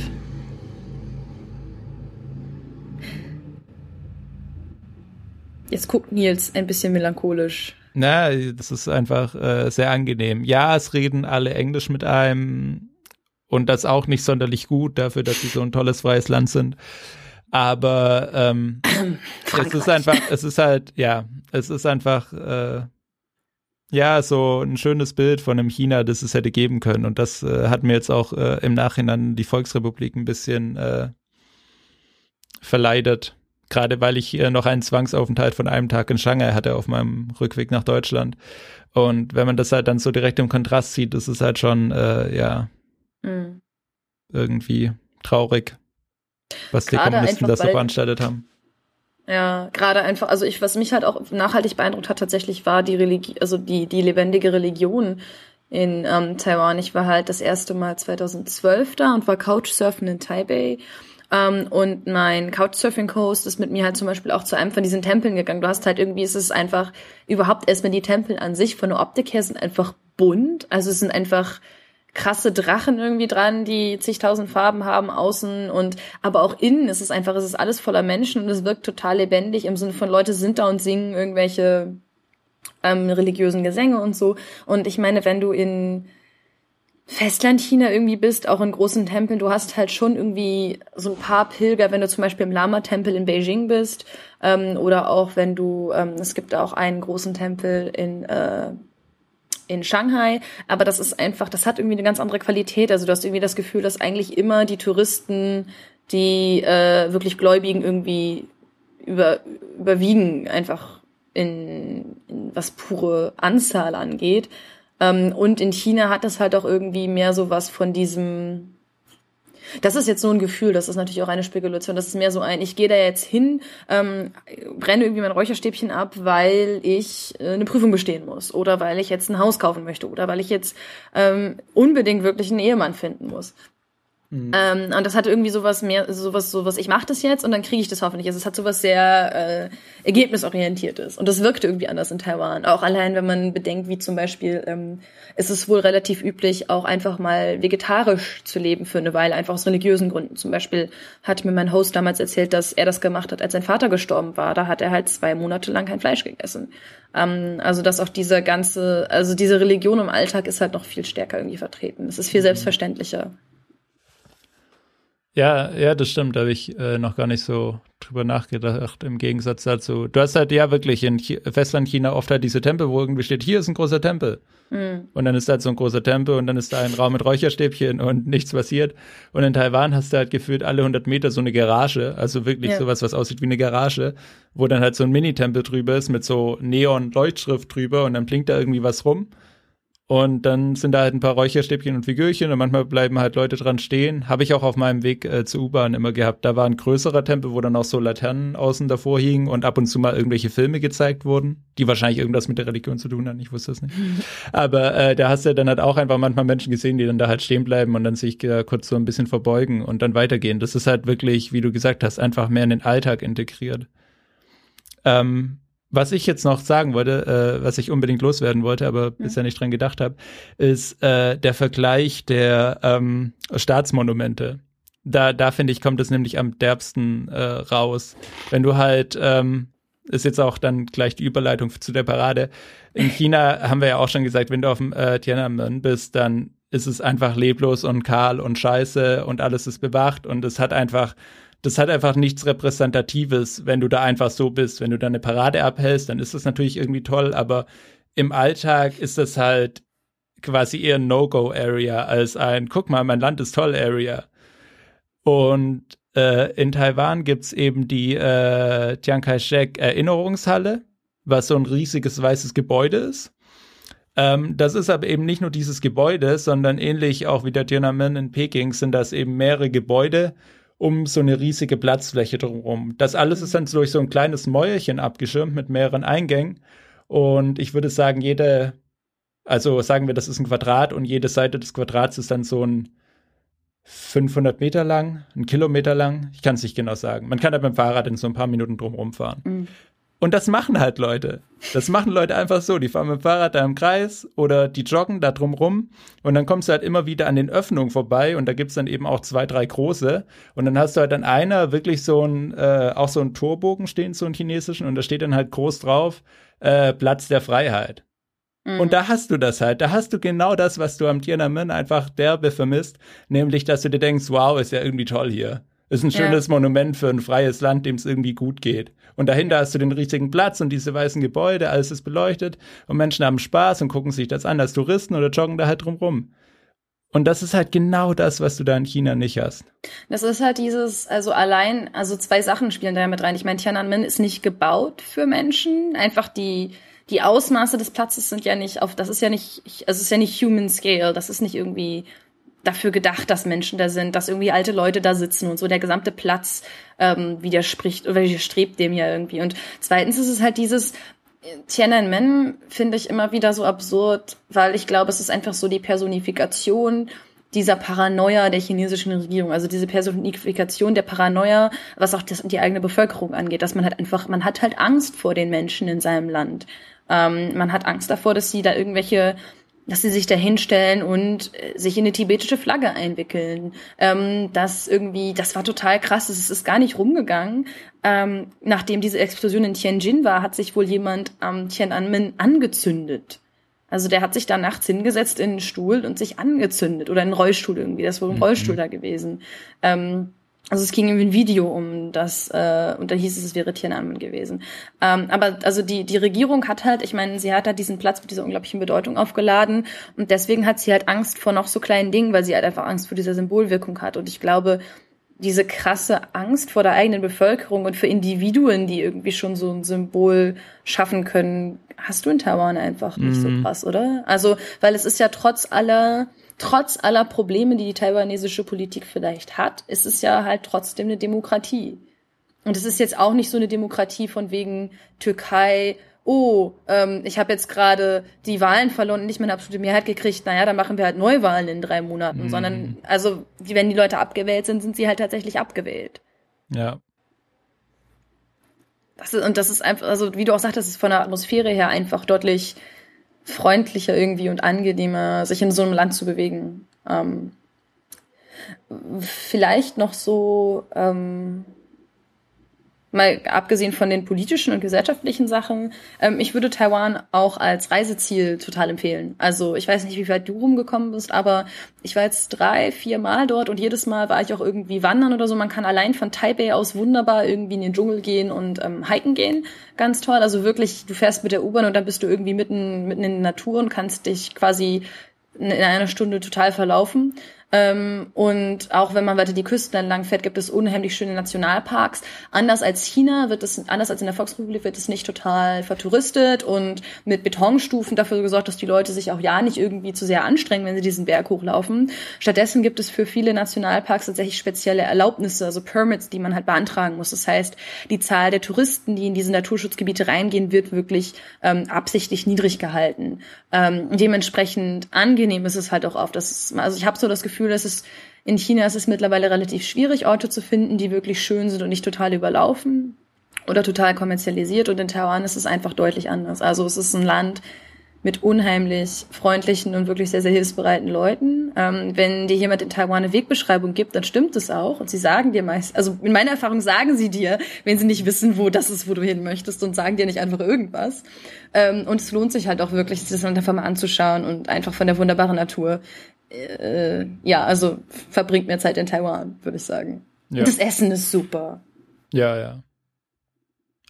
Jetzt guckt Nils ein bisschen melancholisch. Na, das ist einfach äh, sehr angenehm. Ja, es reden alle Englisch mit einem und das auch nicht sonderlich gut dafür, dass sie so ein tolles freies Land sind. Aber ähm, es ist einfach, es ist halt, ja, es ist einfach, äh, ja, so ein schönes Bild von einem China, das es hätte geben können. Und das äh, hat mir jetzt auch äh, im Nachhinein die Volksrepublik ein bisschen äh, verleidet gerade weil ich noch einen Zwangsaufenthalt von einem Tag in Shanghai hatte auf meinem Rückweg nach Deutschland. Und wenn man das halt dann so direkt im Kontrast sieht, ist es halt schon, äh, ja, mhm. irgendwie traurig, was gerade die Kommunisten da so veranstaltet haben. Ja, gerade einfach, also ich, was mich halt auch nachhaltig beeindruckt hat, tatsächlich war die Religion, also die, die lebendige Religion in ähm, Taiwan. Ich war halt das erste Mal 2012 da und war Couchsurfen in Taipei. Ähm, und mein Couchsurfing-Host ist mit mir halt zum Beispiel auch zu einem von diesen Tempeln gegangen. Du hast halt irgendwie, ist es einfach überhaupt erstmal die Tempel an sich von der Optik her sind einfach bunt. Also es sind einfach krasse Drachen irgendwie dran, die zigtausend Farben haben außen und aber auch innen ist es einfach, es ist alles voller Menschen und es wirkt total lebendig im Sinne von Leute sind da und singen irgendwelche ähm, religiösen Gesänge und so. Und ich meine, wenn du in Festland-China irgendwie bist, auch in großen Tempeln, du hast halt schon irgendwie so ein paar Pilger, wenn du zum Beispiel im Lama-Tempel in Beijing bist, ähm, oder auch wenn du, ähm, es gibt auch einen großen Tempel in, äh, in Shanghai, aber das ist einfach, das hat irgendwie eine ganz andere Qualität. Also du hast irgendwie das Gefühl, dass eigentlich immer die Touristen, die äh, wirklich Gläubigen irgendwie über, überwiegen, einfach in, in was pure Anzahl angeht. Ähm, und in China hat das halt auch irgendwie mehr so was von diesem, das ist jetzt so ein Gefühl, das ist natürlich auch eine Spekulation. Das ist mehr so ein, ich gehe da jetzt hin, ähm, brenne irgendwie mein Räucherstäbchen ab, weil ich äh, eine Prüfung bestehen muss oder weil ich jetzt ein Haus kaufen möchte oder weil ich jetzt ähm, unbedingt wirklich einen Ehemann finden muss. Mhm. Ähm, und das hat irgendwie sowas mehr, sowas, sowas, ich mache das jetzt und dann kriege ich das hoffentlich. Also es hat sowas sehr äh, ergebnisorientiertes. Und das wirkte irgendwie anders in Taiwan. Auch allein, wenn man bedenkt, wie zum Beispiel ähm, ist es wohl relativ üblich, auch einfach mal vegetarisch zu leben für eine Weile, einfach aus religiösen Gründen. Zum Beispiel hat mir mein Host damals erzählt, dass er das gemacht hat, als sein Vater gestorben war. Da hat er halt zwei Monate lang kein Fleisch gegessen. Ähm, also dass auch diese ganze, also diese Religion im Alltag ist halt noch viel stärker irgendwie vertreten. Es ist viel mhm. selbstverständlicher. Ja, ja, das stimmt. Da habe ich äh, noch gar nicht so drüber nachgedacht. Im Gegensatz dazu. Du hast halt ja wirklich in Ch Festland China oft halt diese Tempel, wo irgendwie steht, hier ist ein großer Tempel. Mhm. Und dann ist da halt so ein großer Tempel und dann ist da ein Raum mit Räucherstäbchen und nichts passiert. Und in Taiwan hast du halt gefühlt alle 100 Meter so eine Garage, also wirklich ja. sowas, was aussieht wie eine Garage, wo dann halt so ein Mini-Tempel drüber ist mit so Neon-Leuchtschrift drüber und dann blinkt da irgendwie was rum. Und dann sind da halt ein paar Räucherstäbchen und Figürchen und manchmal bleiben halt Leute dran stehen. Habe ich auch auf meinem Weg äh, zur U-Bahn immer gehabt. Da war ein größerer Tempel, wo dann auch so Laternen außen davor hingen und ab und zu mal irgendwelche Filme gezeigt wurden, die wahrscheinlich irgendwas mit der Religion zu tun haben. Ich wusste es nicht. Aber äh, da hast du dann halt auch einfach manchmal Menschen gesehen, die dann da halt stehen bleiben und dann sich äh, kurz so ein bisschen verbeugen und dann weitergehen. Das ist halt wirklich, wie du gesagt hast, einfach mehr in den Alltag integriert. Ähm, was ich jetzt noch sagen wollte, äh, was ich unbedingt loswerden wollte, aber ja. bisher nicht dran gedacht habe, ist äh, der Vergleich der ähm, Staatsmonumente. Da, da finde ich, kommt es nämlich am derbsten äh, raus. Wenn du halt, ähm, ist jetzt auch dann gleich die Überleitung zu der Parade. In China haben wir ja auch schon gesagt, wenn du auf dem äh, Tiananmen bist, dann ist es einfach leblos und kahl und scheiße und alles ist bewacht und es hat einfach das hat einfach nichts Repräsentatives, wenn du da einfach so bist. Wenn du da eine Parade abhältst, dann ist das natürlich irgendwie toll, aber im Alltag ist das halt quasi eher No-Go-Area als ein, guck mal, mein Land ist toll Area. Und äh, in Taiwan gibt's eben die äh, Chiang Kai-shek Erinnerungshalle, was so ein riesiges weißes Gebäude ist. Ähm, das ist aber eben nicht nur dieses Gebäude, sondern ähnlich auch wie der Tiananmen in Peking sind das eben mehrere Gebäude um so eine riesige Platzfläche drumherum. Das alles ist dann durch so ein kleines Mäuerchen abgeschirmt mit mehreren Eingängen. Und ich würde sagen, jede, also sagen wir, das ist ein Quadrat und jede Seite des Quadrats ist dann so ein 500 Meter lang, ein Kilometer lang. Ich kann es nicht genau sagen. Man kann da mit dem Fahrrad in so ein paar Minuten drumherum fahren. Mhm. Und das machen halt Leute. Das machen Leute einfach so. Die fahren mit dem Fahrrad da im Kreis oder die joggen da drum rum. Und dann kommst du halt immer wieder an den Öffnungen vorbei und da gibt's dann eben auch zwei, drei große. Und dann hast du halt an einer wirklich so ein, äh, auch so einen Torbogen stehen, so einen chinesischen, und da steht dann halt groß drauf, äh, Platz der Freiheit. Mhm. Und da hast du das halt. Da hast du genau das, was du am Tiananmen einfach derbe vermisst. Nämlich, dass du dir denkst, wow, ist ja irgendwie toll hier. Ist ein schönes ja. Monument für ein freies Land, dem es irgendwie gut geht. Und dahinter hast du den riesigen Platz und diese weißen Gebäude, alles ist beleuchtet und Menschen haben Spaß und gucken sich das an als Touristen oder joggen da halt drumrum. Und das ist halt genau das, was du da in China nicht hast. Das ist halt dieses, also allein, also zwei Sachen spielen da mit rein. Ich meine, Tiananmen ist nicht gebaut für Menschen. Einfach die, die Ausmaße des Platzes sind ja nicht auf, das ist ja nicht, also es ist ja nicht human scale. Das ist nicht irgendwie dafür gedacht, dass Menschen da sind, dass irgendwie alte Leute da sitzen und so der gesamte Platz ähm, widerspricht oder widerstrebt dem ja irgendwie. Und zweitens ist es halt dieses Tiananmen finde ich immer wieder so absurd, weil ich glaube, es ist einfach so die Personifikation dieser Paranoia der chinesischen Regierung, also diese Personifikation der Paranoia, was auch das, die eigene Bevölkerung angeht, dass man halt einfach, man hat halt Angst vor den Menschen in seinem Land. Ähm, man hat Angst davor, dass sie da irgendwelche dass sie sich da hinstellen und äh, sich in eine tibetische Flagge einwickeln. Ähm, das irgendwie, das war total krass. Es ist gar nicht rumgegangen. Ähm, nachdem diese Explosion in Tianjin war, hat sich wohl jemand am Tiananmen angezündet. Also der hat sich da nachts hingesetzt in einen Stuhl und sich angezündet oder in einen Rollstuhl irgendwie. Das war ein mhm. Rollstuhl da gewesen. Ähm, also es ging irgendwie ein Video um das, äh, und da hieß es, es wäre Tiananmen gewesen. Ähm, aber also die, die Regierung hat halt, ich meine, sie hat halt diesen Platz mit dieser unglaublichen Bedeutung aufgeladen und deswegen hat sie halt Angst vor noch so kleinen Dingen, weil sie halt einfach Angst vor dieser Symbolwirkung hat. Und ich glaube, diese krasse Angst vor der eigenen Bevölkerung und für Individuen, die irgendwie schon so ein Symbol schaffen können, hast du in Taiwan einfach nicht mhm. so krass, oder? Also, weil es ist ja trotz aller trotz aller Probleme, die die taiwanesische Politik vielleicht hat, ist es ja halt trotzdem eine Demokratie. Und es ist jetzt auch nicht so eine Demokratie von wegen Türkei oh, ähm, ich habe jetzt gerade die Wahlen verloren und nicht meine absolute Mehrheit gekriegt, naja, dann machen wir halt Neuwahlen in drei Monaten. Mhm. Sondern, also, wenn die Leute abgewählt sind, sind sie halt tatsächlich abgewählt. Ja. Das ist, und das ist einfach, also wie du auch sagtest, ist von der Atmosphäre her einfach deutlich freundlicher irgendwie und angenehmer, sich in so einem Land zu bewegen. Ähm, vielleicht noch so, ähm, mal abgesehen von den politischen und gesellschaftlichen Sachen, ähm, ich würde Taiwan auch als Reiseziel total empfehlen. Also ich weiß nicht, wie weit du rumgekommen bist, aber ich war jetzt drei, vier Mal dort und jedes Mal war ich auch irgendwie wandern oder so. Man kann allein von Taipei aus wunderbar irgendwie in den Dschungel gehen und ähm, hiken gehen. Ganz toll. Also wirklich, du fährst mit der U-Bahn und dann bist du irgendwie mitten, mitten in der Natur und kannst dich quasi in einer Stunde total verlaufen. Ähm, und auch wenn man weiter die Küsten entlang fährt, gibt es unheimlich schöne Nationalparks. Anders als China wird es, anders als in der Volksrepublik wird es nicht total vertouristet und mit Betonstufen dafür gesorgt, dass die Leute sich auch ja nicht irgendwie zu sehr anstrengen, wenn sie diesen Berg hochlaufen. Stattdessen gibt es für viele Nationalparks tatsächlich spezielle Erlaubnisse, also Permits, die man halt beantragen muss. Das heißt, die Zahl der Touristen, die in diese Naturschutzgebiete reingehen, wird wirklich ähm, absichtlich niedrig gehalten. Ähm, dementsprechend angenehm ist es halt auch oft. Das also ich habe so das Gefühl, Gefühl, dass es in China ist es mittlerweile relativ schwierig, Orte zu finden, die wirklich schön sind und nicht total überlaufen oder total kommerzialisiert. Und in Taiwan ist es einfach deutlich anders. Also es ist ein Land mit unheimlich freundlichen und wirklich sehr, sehr hilfsbereiten Leuten. Ähm, wenn dir jemand in Taiwan eine Wegbeschreibung gibt, dann stimmt es auch. Und sie sagen dir meist, also in meiner Erfahrung sagen sie dir, wenn sie nicht wissen, wo das ist, wo du hin möchtest und sagen dir nicht einfach irgendwas. Ähm, und es lohnt sich halt auch wirklich, sich das einfach mal anzuschauen und einfach von der wunderbaren Natur äh, ja, also verbringt mehr Zeit in Taiwan, würde ich sagen. Ja. Das Essen ist super. Ja, ja.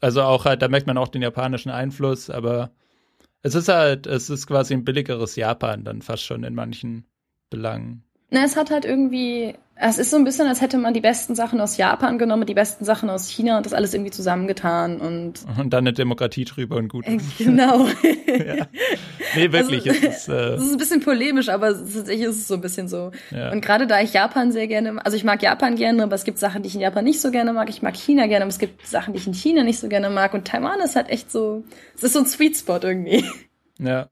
Also auch halt, da merkt man auch den japanischen Einfluss, aber es ist halt, es ist quasi ein billigeres Japan dann fast schon in manchen Belangen. Na, es hat halt irgendwie, es ist so ein bisschen, als hätte man die besten Sachen aus Japan genommen, die besten Sachen aus China und das alles irgendwie zusammengetan und. Und dann eine Demokratie drüber und gut. Äh, genau. ja. Nee, wirklich. Also, es ist, äh, es ist ein bisschen polemisch, aber tatsächlich ist es so ein bisschen so. Ja. Und gerade da ich Japan sehr gerne, also ich mag Japan gerne, aber es gibt Sachen, die ich in Japan nicht so gerne mag. Ich mag China gerne, aber es gibt Sachen, die ich in China nicht so gerne mag. Und Taiwan ist halt echt so, es ist so ein Sweet Spot irgendwie. Ja.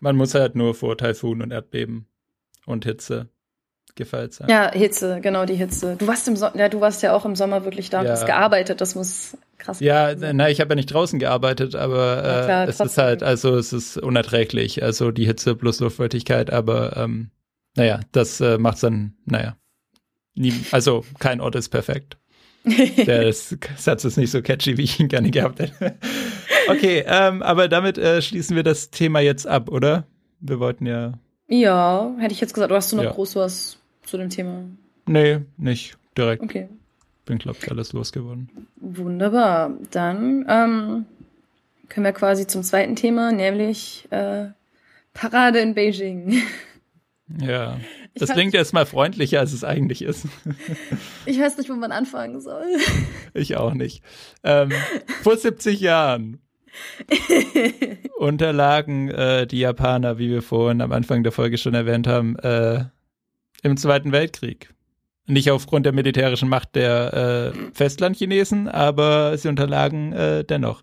Man muss halt nur vor Taifun und Erdbeben und Hitze gefeilt sein. Ja, Hitze, genau die Hitze. Du warst im so ja, du warst ja auch im Sommer wirklich da, ja. hast gearbeitet, das muss krass Ja, na, ich habe ja nicht draußen gearbeitet, aber äh, klar, es ist halt, also es ist unerträglich, also die Hitze plus Luftfeuchtigkeit, aber ähm, naja, das äh, macht's dann, naja, nie, also kein Ort ist perfekt. Der Satz ist nicht so catchy, wie ich ihn gerne gehabt hätte. Okay, ähm, aber damit äh, schließen wir das Thema jetzt ab, oder? Wir wollten ja. Ja, hätte ich jetzt gesagt, oder hast du noch ja. groß was zu dem Thema? Nee, nicht direkt. Okay. Bin, glaube ich, alles losgeworden. Wunderbar. Dann ähm, können wir quasi zum zweiten Thema, nämlich äh, Parade in Beijing. Ja. Das klingt erstmal freundlicher, als es eigentlich ist. ich weiß nicht, wo man anfangen soll. Ich auch nicht. Ähm, vor 70 Jahren unterlagen äh, die Japaner, wie wir vorhin am Anfang der Folge schon erwähnt haben, äh, im Zweiten Weltkrieg. Nicht aufgrund der militärischen Macht der äh, Festlandchinesen, aber sie unterlagen äh, dennoch.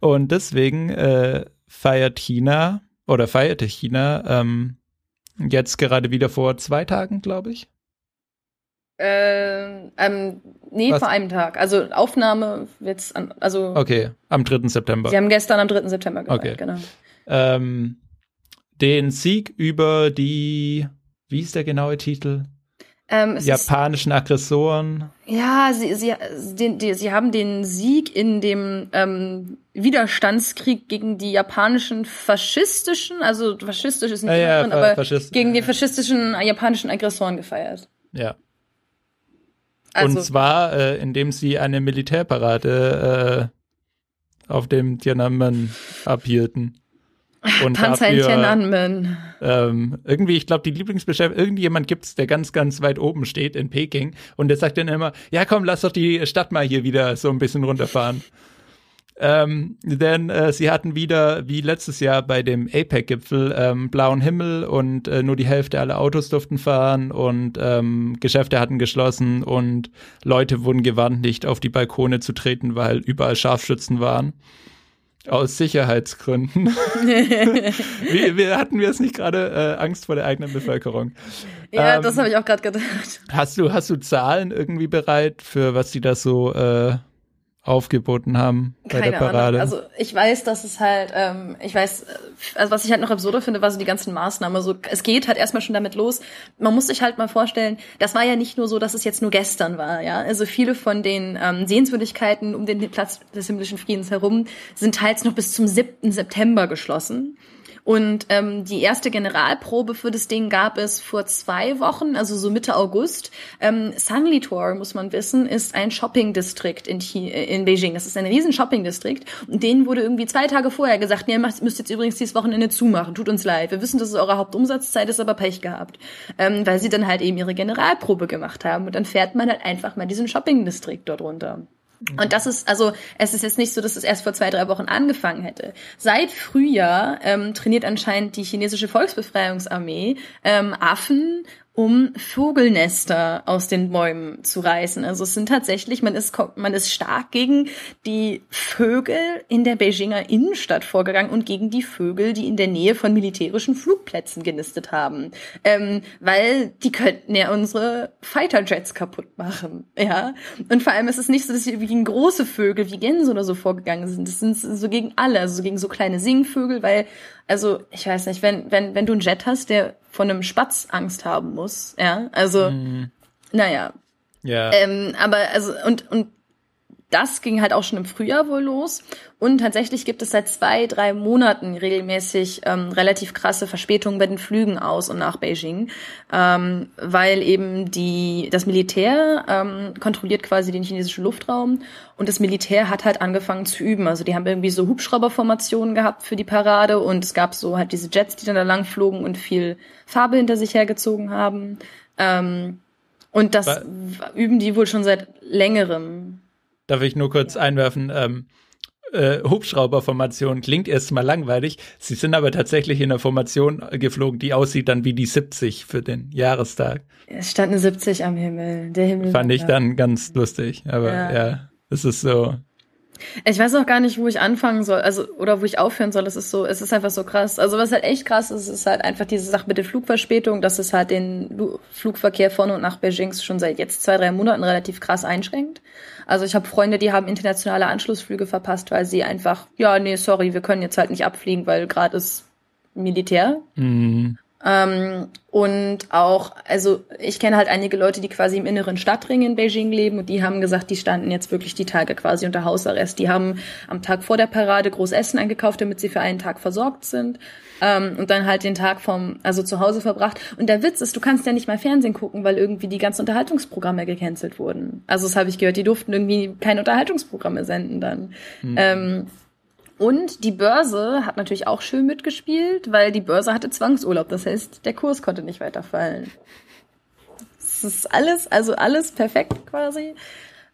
Und deswegen äh, feiert China oder feierte China ähm, jetzt gerade wieder vor zwei Tagen, glaube ich. Ähm, ähm, nee, Was? vor einem Tag. Also Aufnahme jetzt an, also. Okay, am 3. September. Sie haben gestern am 3. September gefeiert, okay. genau. Ähm, den Sieg über die, wie ist der genaue Titel? Ähm, japanischen Aggressoren. Ja, sie, sie, die, die, sie haben den Sieg in dem ähm, Widerstandskrieg gegen die japanischen faschistischen, also faschistisch ist nicht ja, drin, aber gegen die faschistischen japanischen Aggressoren gefeiert. Ja. Also, Und zwar, äh, indem sie eine Militärparade äh, auf dem Tiananmen abhielten. Und Panzer dafür, in Tiananmen. Ähm, irgendwie, ich glaube, die Lieblingsbeschäftigung, irgendjemand gibt's, der ganz, ganz weit oben steht in Peking und der sagt dann immer, ja komm, lass doch die Stadt mal hier wieder so ein bisschen runterfahren. Ähm, denn äh, sie hatten wieder, wie letztes Jahr bei dem APEC-Gipfel, ähm, blauen Himmel und äh, nur die Hälfte aller Autos durften fahren und ähm, Geschäfte hatten geschlossen und Leute wurden gewarnt, nicht auf die Balkone zu treten, weil überall Scharfschützen waren. Aus Sicherheitsgründen. wie, wie, hatten wir es nicht gerade äh, Angst vor der eigenen Bevölkerung? Ja, ähm, das habe ich auch gerade gedacht. Hast du, hast du Zahlen irgendwie bereit, für was die da so äh, aufgeboten haben bei Keine der Parade. Ahnung. Also ich weiß, dass es halt, ähm, ich weiß, also was ich halt noch absurder finde, war so die ganzen Maßnahmen. Also es geht halt erstmal schon damit los. Man muss sich halt mal vorstellen, das war ja nicht nur so, dass es jetzt nur gestern war, ja. Also viele von den ähm, Sehenswürdigkeiten um den Platz des himmlischen Friedens herum sind teils noch bis zum 7. September geschlossen. Und ähm, die erste Generalprobe für das Ding gab es vor zwei Wochen, also so Mitte August. Ähm, Sanlitore, muss man wissen, ist ein Shopping-Distrikt in, äh, in Beijing. Das ist ein riesen Shopping-Distrikt. Und denen wurde irgendwie zwei Tage vorher gesagt, nee, ihr müsst jetzt übrigens dieses Wochenende zumachen. Tut uns leid. Wir wissen, dass es eure Hauptumsatzzeit ist, aber Pech gehabt. Ähm, weil sie dann halt eben ihre Generalprobe gemacht haben. Und dann fährt man halt einfach mal diesen Shopping-Distrikt dort runter. Und das ist, also es ist jetzt nicht so, dass es erst vor zwei, drei Wochen angefangen hätte. Seit Frühjahr ähm, trainiert anscheinend die chinesische Volksbefreiungsarmee ähm, Affen um Vogelnester aus den Bäumen zu reißen. Also es sind tatsächlich, man ist, man ist stark gegen die Vögel in der Beijinger Innenstadt vorgegangen und gegen die Vögel, die in der Nähe von militärischen Flugplätzen genistet haben. Ähm, weil die könnten ja unsere Fighterjets kaputt machen. Ja. Und vor allem ist es nicht so, dass sie gegen große Vögel wie Gänse oder so vorgegangen sind. Das sind so gegen alle, also so gegen so kleine Singvögel, weil also ich weiß nicht, wenn, wenn, wenn du einen Jet hast, der von einem Spatz Angst haben muss, ja, also, mm. naja. Ja. Ähm, aber also, und, und das ging halt auch schon im Frühjahr wohl los. Und tatsächlich gibt es seit zwei, drei Monaten regelmäßig ähm, relativ krasse Verspätungen bei den Flügen aus und nach Beijing, ähm, weil eben die das Militär ähm, kontrolliert quasi den chinesischen Luftraum und das Militär hat halt angefangen zu üben. Also die haben irgendwie so Hubschrauberformationen gehabt für die Parade und es gab so halt diese Jets, die dann da lang flogen und viel Farbe hinter sich hergezogen haben. Ähm, und das War üben die wohl schon seit längerem. Darf ich nur kurz einwerfen? Ähm, äh, Hubschrauberformation klingt erstmal langweilig. Sie sind aber tatsächlich in einer Formation geflogen, die aussieht dann wie die 70 für den Jahrestag. Es stand eine 70 am Himmel. Der Himmel. Fand ich dann ganz lustig. Aber ja, ja es ist so. Ich weiß auch gar nicht, wo ich anfangen soll, also oder wo ich aufhören soll. Es ist so, es ist einfach so krass. Also was halt echt krass ist, ist halt einfach diese Sache mit der Flugverspätung, dass es halt den Flugverkehr von und nach Beijing schon seit jetzt zwei, drei Monaten relativ krass einschränkt. Also ich habe Freunde, die haben internationale Anschlussflüge verpasst, weil sie einfach, ja, nee, sorry, wir können jetzt halt nicht abfliegen, weil gerade ist Militär. Mhm. Ähm, und auch, also ich kenne halt einige Leute, die quasi im inneren Stadtring in Beijing leben und die haben gesagt, die standen jetzt wirklich die Tage quasi unter Hausarrest. Die haben am Tag vor der Parade groß Essen eingekauft, damit sie für einen Tag versorgt sind ähm, und dann halt den Tag vom, also zu Hause verbracht. Und der Witz ist, du kannst ja nicht mal Fernsehen gucken, weil irgendwie die ganzen Unterhaltungsprogramme gecancelt wurden. Also das habe ich gehört, die durften irgendwie keine Unterhaltungsprogramme senden dann. Mhm. Ähm, und die Börse hat natürlich auch schön mitgespielt, weil die Börse hatte Zwangsurlaub. Das heißt, der Kurs konnte nicht weiterfallen. Das ist alles, also alles perfekt quasi.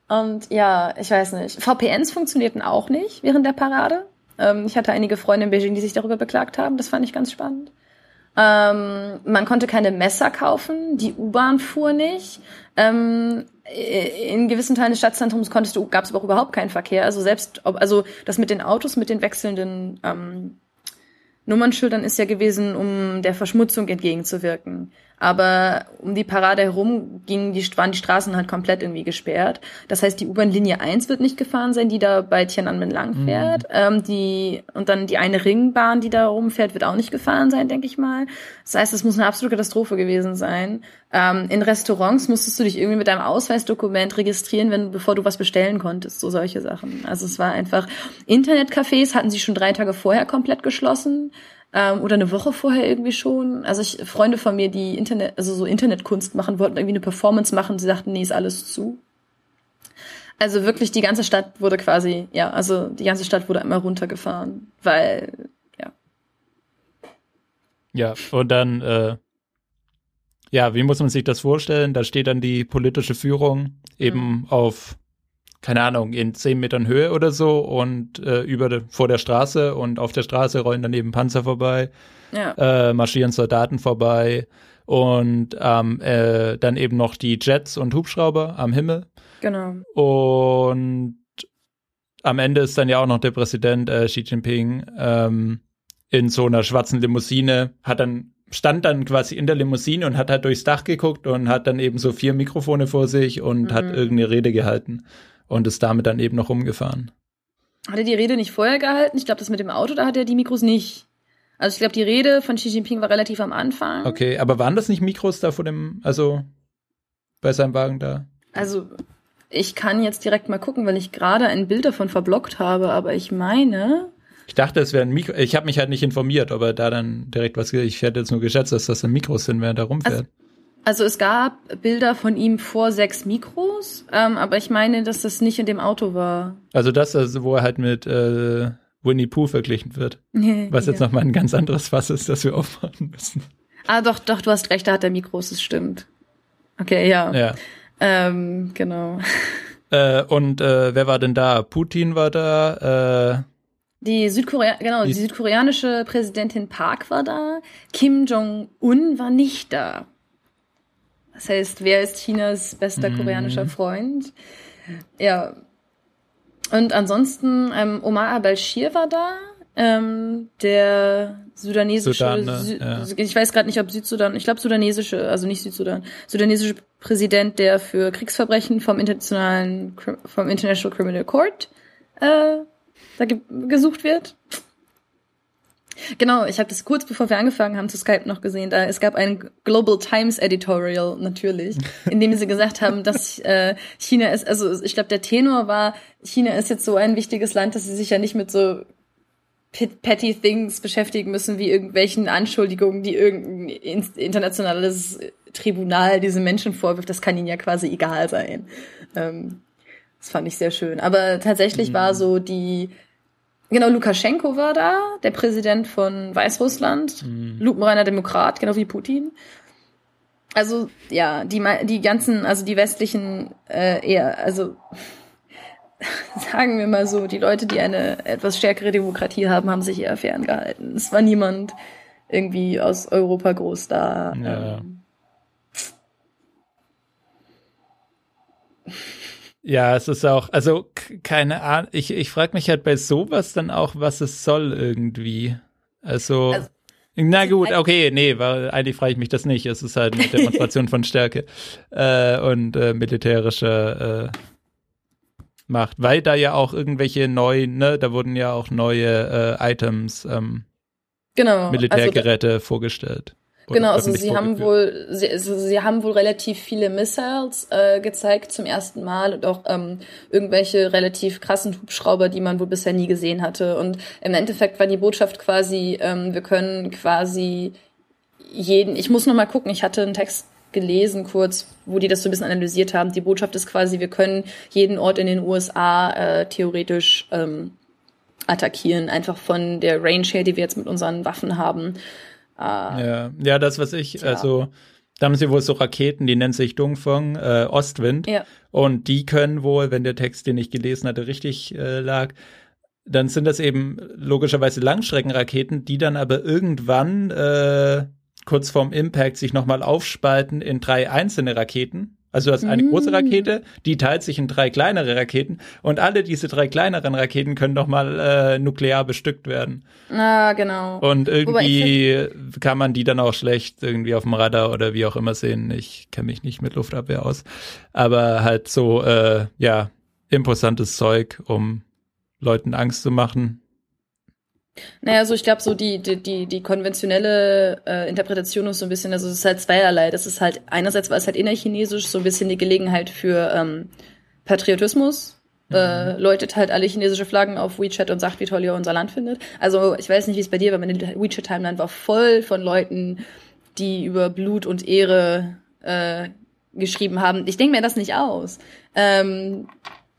Und ja, ich weiß nicht. VPNs funktionierten auch nicht während der Parade. Ähm, ich hatte einige Freunde in Beijing, die sich darüber beklagt haben. Das fand ich ganz spannend. Ähm, man konnte keine Messer kaufen, die U-Bahn fuhr nicht. Ähm, in gewissen Teilen des Stadtzentrums konntest du, gab es auch überhaupt keinen Verkehr. Also selbst, ob, also das mit den Autos, mit den wechselnden ähm, Nummernschildern ist ja gewesen, um der Verschmutzung entgegenzuwirken. Aber um die Parade herum gingen die, waren die Straßen halt komplett irgendwie gesperrt. Das heißt, die U-Bahn-Linie 1 wird nicht gefahren sein, die da bei Tiananmen lang mhm. fährt. Mhm. Ähm, die, und dann die eine Ringbahn, die da rumfährt, wird auch nicht gefahren sein, denke ich mal. Das heißt, es muss eine absolute Katastrophe gewesen sein. Ähm, in Restaurants musstest du dich irgendwie mit deinem Ausweisdokument registrieren, wenn, bevor du was bestellen konntest, so solche Sachen. Also es war einfach, Internetcafés hatten sie schon drei Tage vorher komplett geschlossen ähm, oder eine Woche vorher irgendwie schon. Also ich Freunde von mir, die Internet, also so Internetkunst machen, wollten irgendwie eine Performance machen. Sie sagten, nee, ist alles zu. Also wirklich die ganze Stadt wurde quasi, ja, also die ganze Stadt wurde einmal runtergefahren, weil, ja. Ja, und dann, äh, ja, wie muss man sich das vorstellen? Da steht dann die politische Führung eben mhm. auf keine Ahnung, in zehn Metern Höhe oder so und äh, über de, vor der Straße und auf der Straße rollen daneben Panzer vorbei, Ja. äh, marschieren Soldaten vorbei und ähm, äh, dann eben noch die Jets und Hubschrauber am Himmel. Genau. Und am Ende ist dann ja auch noch der Präsident äh, Xi Jinping ähm, in so einer schwarzen Limousine, hat dann stand dann quasi in der Limousine und hat halt durchs Dach geguckt und hat dann eben so vier Mikrofone vor sich und Mhm. hat irgendeine Rede gehalten und ist damit dann eben noch rumgefahren. Hat er die Rede nicht vorher gehalten? Ich glaube, das mit dem Auto, da hat er die Mikros nicht. Also ich glaube, die Rede von Xi Jinping war relativ am Anfang. Okay, aber waren das nicht Mikros da vor dem, also bei seinem Wagen da? Also ich kann jetzt direkt mal gucken, weil ich gerade ein Bild davon verblockt habe, aber ich meine, Ich dachte, es wären Mikro. Ich habe mich halt nicht informiert, ob er da dann direkt was. Ich hätte jetzt nur geschätzt, dass das dann Mikros sind, während er rumfährt. also es gab Bilder von ihm vor sechs Mikros, ähm, aber ich meine, dass das nicht in dem Auto war. Also das, also wo er halt mit äh, Winnie Pooh verglichen wird. Was jetzt Ja. nochmal ein ganz anderes Fass ist, das wir aufmachen müssen. Ah, doch, doch, du hast recht, da hat er Mikros, das stimmt. Okay, ja. Ja. Ähm, genau. Äh, und äh, wer war denn da? Putin war da. Äh, Die Südkorea, genau, die, Die- südkoreanische Präsidentin Park war da. Kim Jong-un war nicht da. Das heißt, wer ist Chinas bester Mhm. koreanischer Freund? Ja. Und ansonsten, ähm, Omar al-Bashir war da. Ähm, der sudanesische, Sudan, ne? Sü Ja. ich weiß gerade nicht, ob Südsudan, ich glaube sudanesische, also nicht Südsudan, sudanesische Präsident, der für Kriegsverbrechen vom internationalen, vom International Criminal Court äh, da ge gesucht wird. Genau, ich habe das kurz bevor wir angefangen haben zu Skype noch gesehen. Da es gab ein Global Times Editorial natürlich, in dem sie gesagt haben, dass äh, China ist, also ich glaube der Tenor war, China ist jetzt so ein wichtiges Land, dass sie sich ja nicht mit so pet- petty things beschäftigen müssen, wie irgendwelchen Anschuldigungen, die irgendein in- internationales Tribunal diese Menschen vorwirft. Das kann ihnen ja quasi egal sein. Ähm, das fand ich sehr schön. Aber tatsächlich war so die, genau, Lukaschenko war da, der Präsident von Weißrussland, lupenreiner Demokrat, genau wie Putin. Also, ja, die, die ganzen, also die westlichen, äh, eher, also, sagen wir mal so, die Leute, die eine etwas stärkere Demokratie haben, haben sich eher ferngehalten. Es war niemand irgendwie aus Europa groß da. Ja. Ähm, ja, es ist auch, also keine Ahnung. Ich, ich frage mich halt bei sowas dann auch, was es soll irgendwie. Also. Also, na gut, okay, nee, weil eigentlich frage ich mich das nicht. Es ist halt eine Demonstration von Stärke äh, und äh, militärischer äh, Macht, weil da ja auch irgendwelche neuen, ne, da wurden ja auch neue äh, Items, ähm, genau. Also, Militärgeräte vorgestellt. Genau, also sie haben wohl, sie, also sie haben wohl relativ viele Missiles äh, gezeigt zum ersten Mal und auch ähm, irgendwelche relativ krassen Hubschrauber, die man wohl bisher nie gesehen hatte. Und im Endeffekt war die Botschaft quasi, ähm, wir können quasi jeden, ich muss noch mal gucken, ich hatte einen Text gelesen kurz, wo die das so ein bisschen analysiert haben. Die Botschaft ist quasi, wir können jeden Ort in den USA äh, theoretisch ähm, attackieren, einfach von der Range her, die wir jetzt mit unseren Waffen haben. Ja, ja, das, was ich, Tja. also, da haben sie wohl so Raketen, die nennen sich Dongfeng, äh, Ostwind. Ja. Und die können wohl, wenn der Text, den ich gelesen hatte, richtig äh, lag, dann sind das eben logischerweise Langstreckenraketen, die dann aber irgendwann äh, kurz vorm Impact sich nochmal aufspalten in drei einzelne Raketen. Also du hast eine Mm. große Rakete, die teilt sich in drei kleinere Raketen und alle diese drei kleineren Raketen können nochmal äh, nuklear bestückt werden. Ah, genau. Und irgendwie kann man die dann auch schlecht irgendwie auf dem Radar oder wie auch immer sehen. Ich kenne mich nicht mit Luftabwehr aus. Aber halt so, äh, ja, imposantes Zeug, um Leuten Angst zu machen. Naja, so ich glaube, so die, die, die, die konventionelle äh, Interpretation ist so ein bisschen, also es ist halt zweierlei. Das ist halt, einerseits war es halt innerchinesisch, so ein bisschen die Gelegenheit für ähm, Patriotismus. Äh, läutet halt alle chinesische Flaggen auf WeChat und sagt, wie toll ihr unser Land findet. Also ich weiß nicht, wie es bei dir war, meine WeChat-Timeline war voll von Leuten, die über Blut und Ehre äh, geschrieben haben. Ich denke mir das nicht aus. Ähm,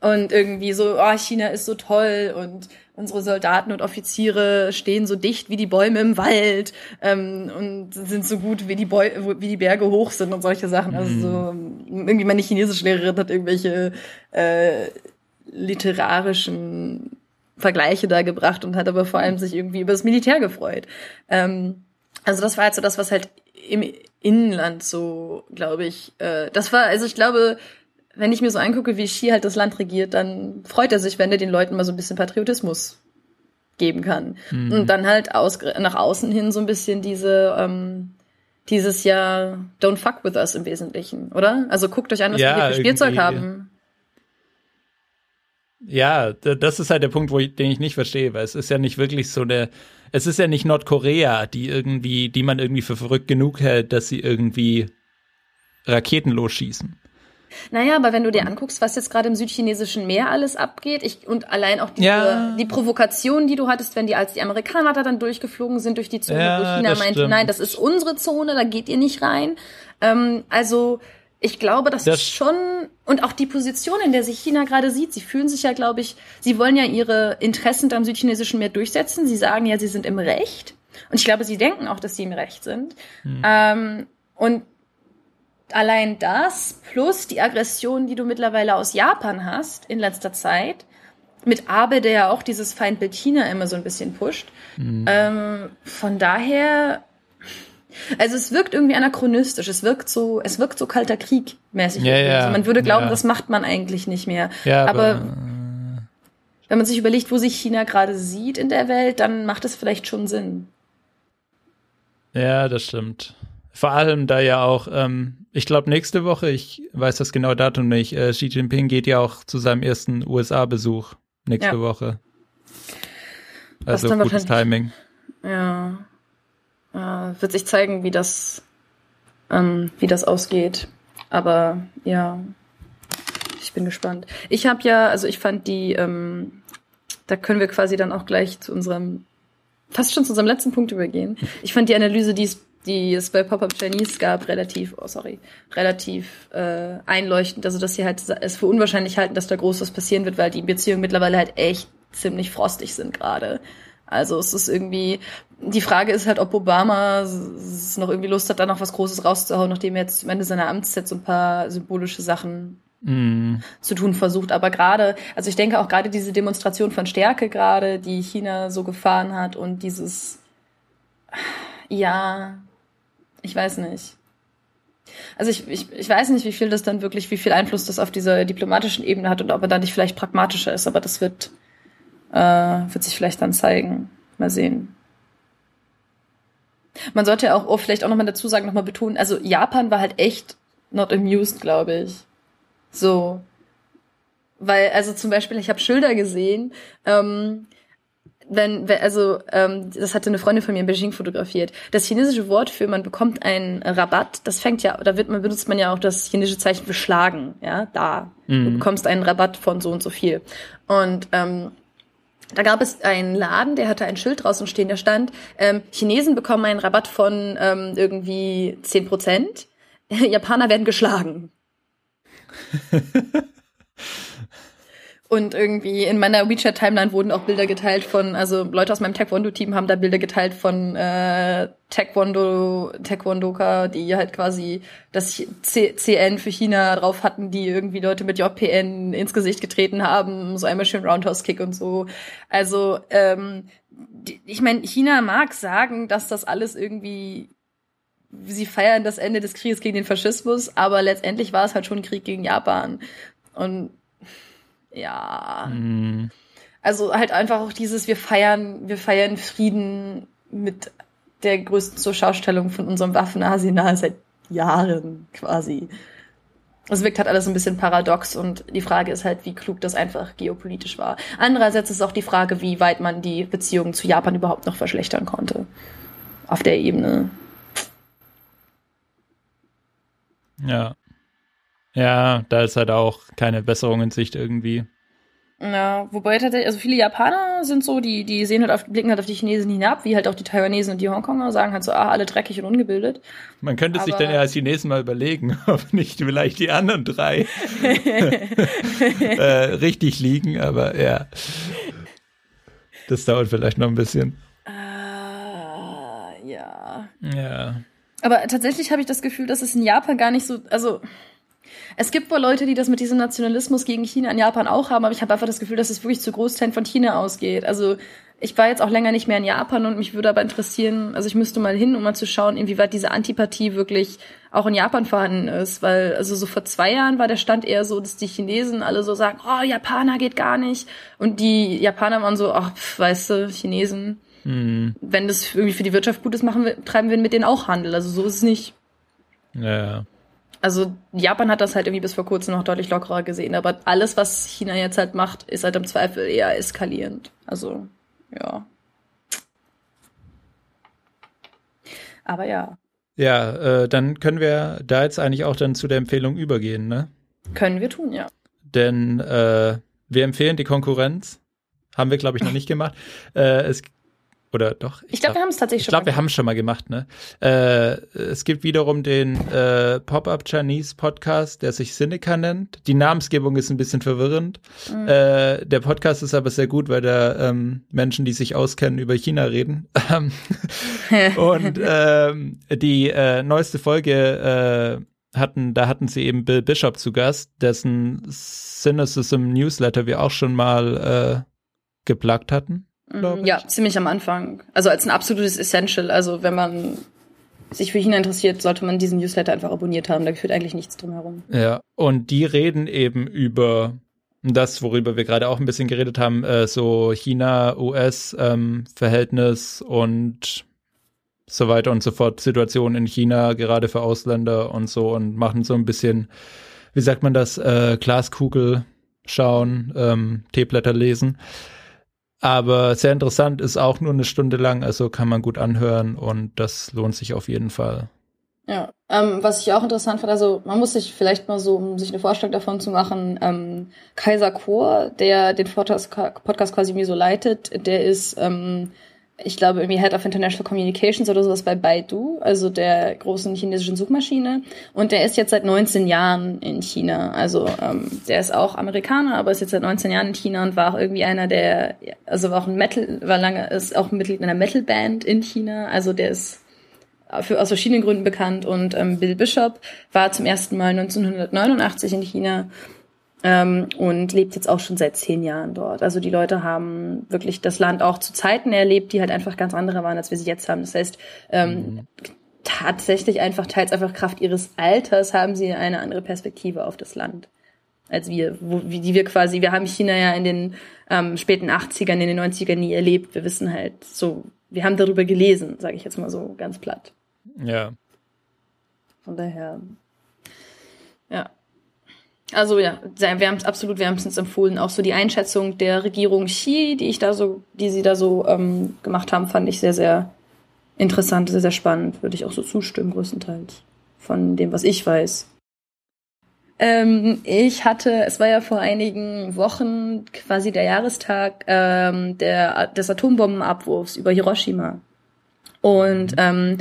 und irgendwie so, oh, China ist so toll und unsere Soldaten und Offiziere stehen so dicht wie die Bäume im Wald ähm, und sind so gut wie die, Bäu wie die Berge hoch sind und solche Sachen. Also so, irgendwie meine chinesische Lehrerin hat irgendwelche äh, literarischen Vergleiche da gebracht und hat aber vor allem sich irgendwie über das Militär gefreut. Ähm, also das war halt so das, was halt im Inland so, glaube ich, äh, das war, also ich glaube, wenn ich mir so angucke, wie Xi halt das Land regiert, dann freut er sich, wenn er den Leuten mal so ein bisschen Patriotismus geben kann. Mhm. Und dann halt aus, nach außen hin so ein bisschen diese, ähm, dieses Jahr Don't fuck with us im Wesentlichen, oder? Also guckt euch an, was ja, wir hier für Spielzeug haben. Ja, das ist halt der Punkt, wo ich, den ich nicht verstehe, weil es ist ja nicht wirklich so eine, es ist ja nicht Nordkorea, die irgendwie, die man irgendwie für verrückt genug hält, dass sie irgendwie Raketen losschießen. Naja, aber wenn du dir anguckst, was jetzt gerade im südchinesischen Meer alles abgeht, ich, und allein auch diese, ja. die Provokation, die du hattest, wenn die, als die Amerikaner da dann durchgeflogen sind durch die Zone, ja, wo China meinte, stimmt. nein, das ist unsere Zone, da geht ihr nicht rein. Ähm, also, ich glaube, das, das ist schon, und auch die Position, in der sich China gerade sieht, sie fühlen sich ja, glaube ich, sie wollen ja ihre Interessen am südchinesischen Meer durchsetzen. Sie sagen ja, sie sind im Recht. Und ich glaube, sie denken auch, dass sie im Recht sind. Hm. Ähm, und allein das plus die Aggression, die du mittlerweile aus Japan hast in letzter Zeit, mit Abe, der ja auch dieses Feindbild China immer so ein bisschen pusht. Mhm. Ähm, von daher, also es wirkt irgendwie anachronistisch. Es wirkt so, es wirkt so kalter Krieg mäßig. Ja, ja, also man würde glauben, ja. das macht man eigentlich nicht mehr. Ja, aber, aber wenn man sich überlegt, wo sich China gerade sieht in der Welt, dann macht es vielleicht schon Sinn. Ja, das stimmt. Vor allem da ja auch, ähm, ich glaube nächste Woche, ich weiß das genaue Datum nicht, äh, Xi Jinping geht ja auch zu seinem ersten USA-Besuch nächste ja. Woche. Also gutes Timing. Ja. Äh, wird sich zeigen, wie das, ähm, wie das ausgeht. Aber ja, ich bin gespannt. Ich habe ja, also ich fand die, ähm, da können wir quasi dann auch gleich zu unserem, fast schon zu unserem letzten Punkt übergehen. Ich fand die Analyse, die es die es bei Pop-Up Chinese gab, relativ, oh sorry, relativ äh, einleuchtend. Also dass sie halt es für unwahrscheinlich halten, dass da groß was passieren wird, weil die Beziehungen mittlerweile halt echt ziemlich frostig sind gerade. Also es ist irgendwie, die Frage ist halt, ob Obama noch irgendwie Lust hat, da noch was Großes rauszuhauen, nachdem er jetzt am Ende seiner Amtszeit so ein paar symbolische Sachen mm. zu tun versucht. Aber gerade, also ich denke auch gerade diese Demonstration von Stärke gerade, die China so gefahren hat und dieses, ja, ich weiß nicht. Also ich, ich, ich weiß nicht, wie viel das dann wirklich, wie viel Einfluss das auf dieser diplomatischen Ebene hat und ob er da nicht vielleicht pragmatischer ist, aber das wird, äh, wird sich vielleicht dann zeigen. Mal sehen. Man sollte ja auch oh, vielleicht auch nochmal dazu sagen, nochmal betonen, also Japan war halt echt not amused, glaube ich. So. Weil, also zum Beispiel, ich habe Schilder gesehen, ähm, wenn, also ähm, das hatte eine Freundin von mir in Beijing fotografiert. Das chinesische Wort für man bekommt einen Rabatt, das fängt ja, da wird man benutzt man ja auch das chinesische Zeichen für schlagen, ja, da. Mhm. Du bekommst einen Rabatt von so und so viel. Und ähm, da gab es einen Laden, der hatte ein Schild draußen stehen, da stand, ähm, Chinesen bekommen einen Rabatt von ähm, irgendwie zehn Prozent, Japaner werden geschlagen. Und irgendwie in meiner WeChat-Timeline wurden auch Bilder geteilt von, also Leute aus meinem Taekwondo-Team haben da Bilder geteilt von äh, Taekwondo, Taekwondoka, die halt quasi das C CN für China drauf hatten, die irgendwie Leute mit JPN ins Gesicht getreten haben, so einmal schön Roundhouse-Kick und so. Also, ähm, die, ich meine, China mag sagen, dass das alles irgendwie sie feiern das Ende des Krieges gegen den Faschismus, aber letztendlich war es halt schon ein Krieg gegen Japan. Und ja. Mhm. Also halt einfach auch dieses, wir feiern, wir feiern Frieden mit der größten Zurschaustellung von unserem Waffenarsenal seit Jahren quasi. Es wirkt halt alles ein bisschen paradox und die Frage ist halt, wie klug das einfach geopolitisch war. Andererseits ist auch die Frage, wie weit man die Beziehungen zu Japan überhaupt noch verschlechtern konnte. Auf der Ebene. Ja. Ja, da ist halt auch keine Besserung in Sicht irgendwie. Ja, wobei tatsächlich, also viele Japaner sind so, die, die sehen halt auf, blicken halt auf die Chinesen hinab, wie halt auch die Taiwanesen und die Hongkonger, sagen halt so, ah, alle dreckig und ungebildet. Man könnte Aber sich dann ja als Chinesen mal überlegen, ob nicht vielleicht die anderen drei äh, richtig liegen, aber ja. Das dauert vielleicht noch ein bisschen. Uh, ja. Ja. Aber tatsächlich habe ich das Gefühl, dass es in Japan gar nicht so, also Es gibt wohl Leute, die das mit diesem Nationalismus gegen China in Japan auch haben, aber ich habe einfach das Gefühl, dass es wirklich zu Großteilen von China ausgeht. Also ich war jetzt auch länger nicht mehr in Japan und mich würde aber interessieren, also ich müsste mal hin, um mal zu schauen, inwieweit diese Antipathie wirklich auch in Japan vorhanden ist, weil also so vor zwei Jahren war der Stand eher so, dass die Chinesen alle so sagen, oh, Japaner geht gar nicht und die Japaner waren so, ach, pf, weißt du, Chinesen, hm. wenn das irgendwie für die Wirtschaft gut ist, machen wir, treiben wir mit denen auch Handel, also so ist es nicht. Ja. Also Japan hat das halt irgendwie bis vor kurzem noch deutlich lockerer gesehen, aber alles, was China jetzt halt macht, ist halt im Zweifel eher eskalierend. Also ja. Aber ja. Ja, äh, dann können wir da jetzt eigentlich auch dann zu der Empfehlung übergehen, ne? Können wir tun, ja. Denn äh, wir empfehlen die Konkurrenz. Haben wir, glaube ich, noch nicht gemacht. Äh, es oder doch? Ich, ich glaube, glaub, wir haben es tatsächlich schon. Ich glaube, wir haben es schon mal gemacht. Ne? Äh, es gibt wiederum den äh, Pop-up Chinese Podcast, der sich Sinica nennt. Die Namensgebung ist ein bisschen verwirrend. Mhm. Äh, der Podcast ist aber sehr gut, weil da ähm, Menschen, die sich auskennen, über China reden. Und ähm, die äh, neueste Folge äh, hatten, da hatten sie eben Bill Bishop zu Gast, dessen Cynicism Newsletter wir auch schon mal äh, geplagt hatten. Mhm. Ja, ziemlich am Anfang. Also als ein absolutes Essential. Also wenn man sich für China interessiert, sollte man diesen Newsletter einfach abonniert haben. Da führt eigentlich nichts drum herum. Ja, und die reden eben über das, worüber wir gerade auch ein bisschen geredet haben, äh, so China-US-Verhältnis ähm, und so weiter und so fort, Situation in China, gerade für Ausländer und so und machen so ein bisschen, wie sagt man das, äh, Glaskugel schauen, ähm, Teeblätter lesen. Aber sehr interessant, ist auch nur eine Stunde lang, also kann man gut anhören und das lohnt sich auf jeden Fall. Ja, ähm, was ich auch interessant fand, also man muss sich vielleicht mal so, um sich eine Vorstellung davon zu machen, ähm, Kaiser Chor, der den Podcast, quasi mir so leitet, der ist ähm, ich glaube, irgendwie Head of International Communications oder sowas bei Baidu, also der großen chinesischen Suchmaschine. Und der ist jetzt seit 19 Jahren in China. Also ähm, der ist auch Amerikaner, aber ist jetzt seit 19 Jahren in China und war auch irgendwie einer der, also war auch ein Metal, war lange, ist auch Mitglied einer Metalband in China. Also der ist für, aus verschiedenen Gründen bekannt. Und ähm, Bill Bishop war zum ersten Mal 1989 in China ähm, und lebt jetzt auch schon seit zehn Jahren dort. Also die Leute haben wirklich das Land auch zu Zeiten erlebt, die halt einfach ganz andere waren, als wir sie jetzt haben. Das heißt, ähm, mhm. tatsächlich einfach teils einfach Kraft ihres Alters haben sie eine andere Perspektive auf das Land als wir, wo, wie die wir quasi, wir haben China ja in den ähm, späten 80ern, in den 90ern nie erlebt. Wir wissen halt so, wir haben darüber gelesen, sage ich jetzt mal so ganz platt. Ja. Von daher, ja. Also ja, wärmst, absolut wärmstens empfohlen. Auch so die Einschätzung der Regierung Xi, die ich da so, die sie da so ähm, gemacht haben, fand ich sehr, sehr interessant, sehr, sehr spannend. Würde ich auch so zustimmen, größtenteils. Von dem, was ich weiß. Ähm, ich hatte, es war ja vor einigen Wochen quasi der Jahrestag ähm, der, des Atombombenabwurfs über Hiroshima. Und ähm,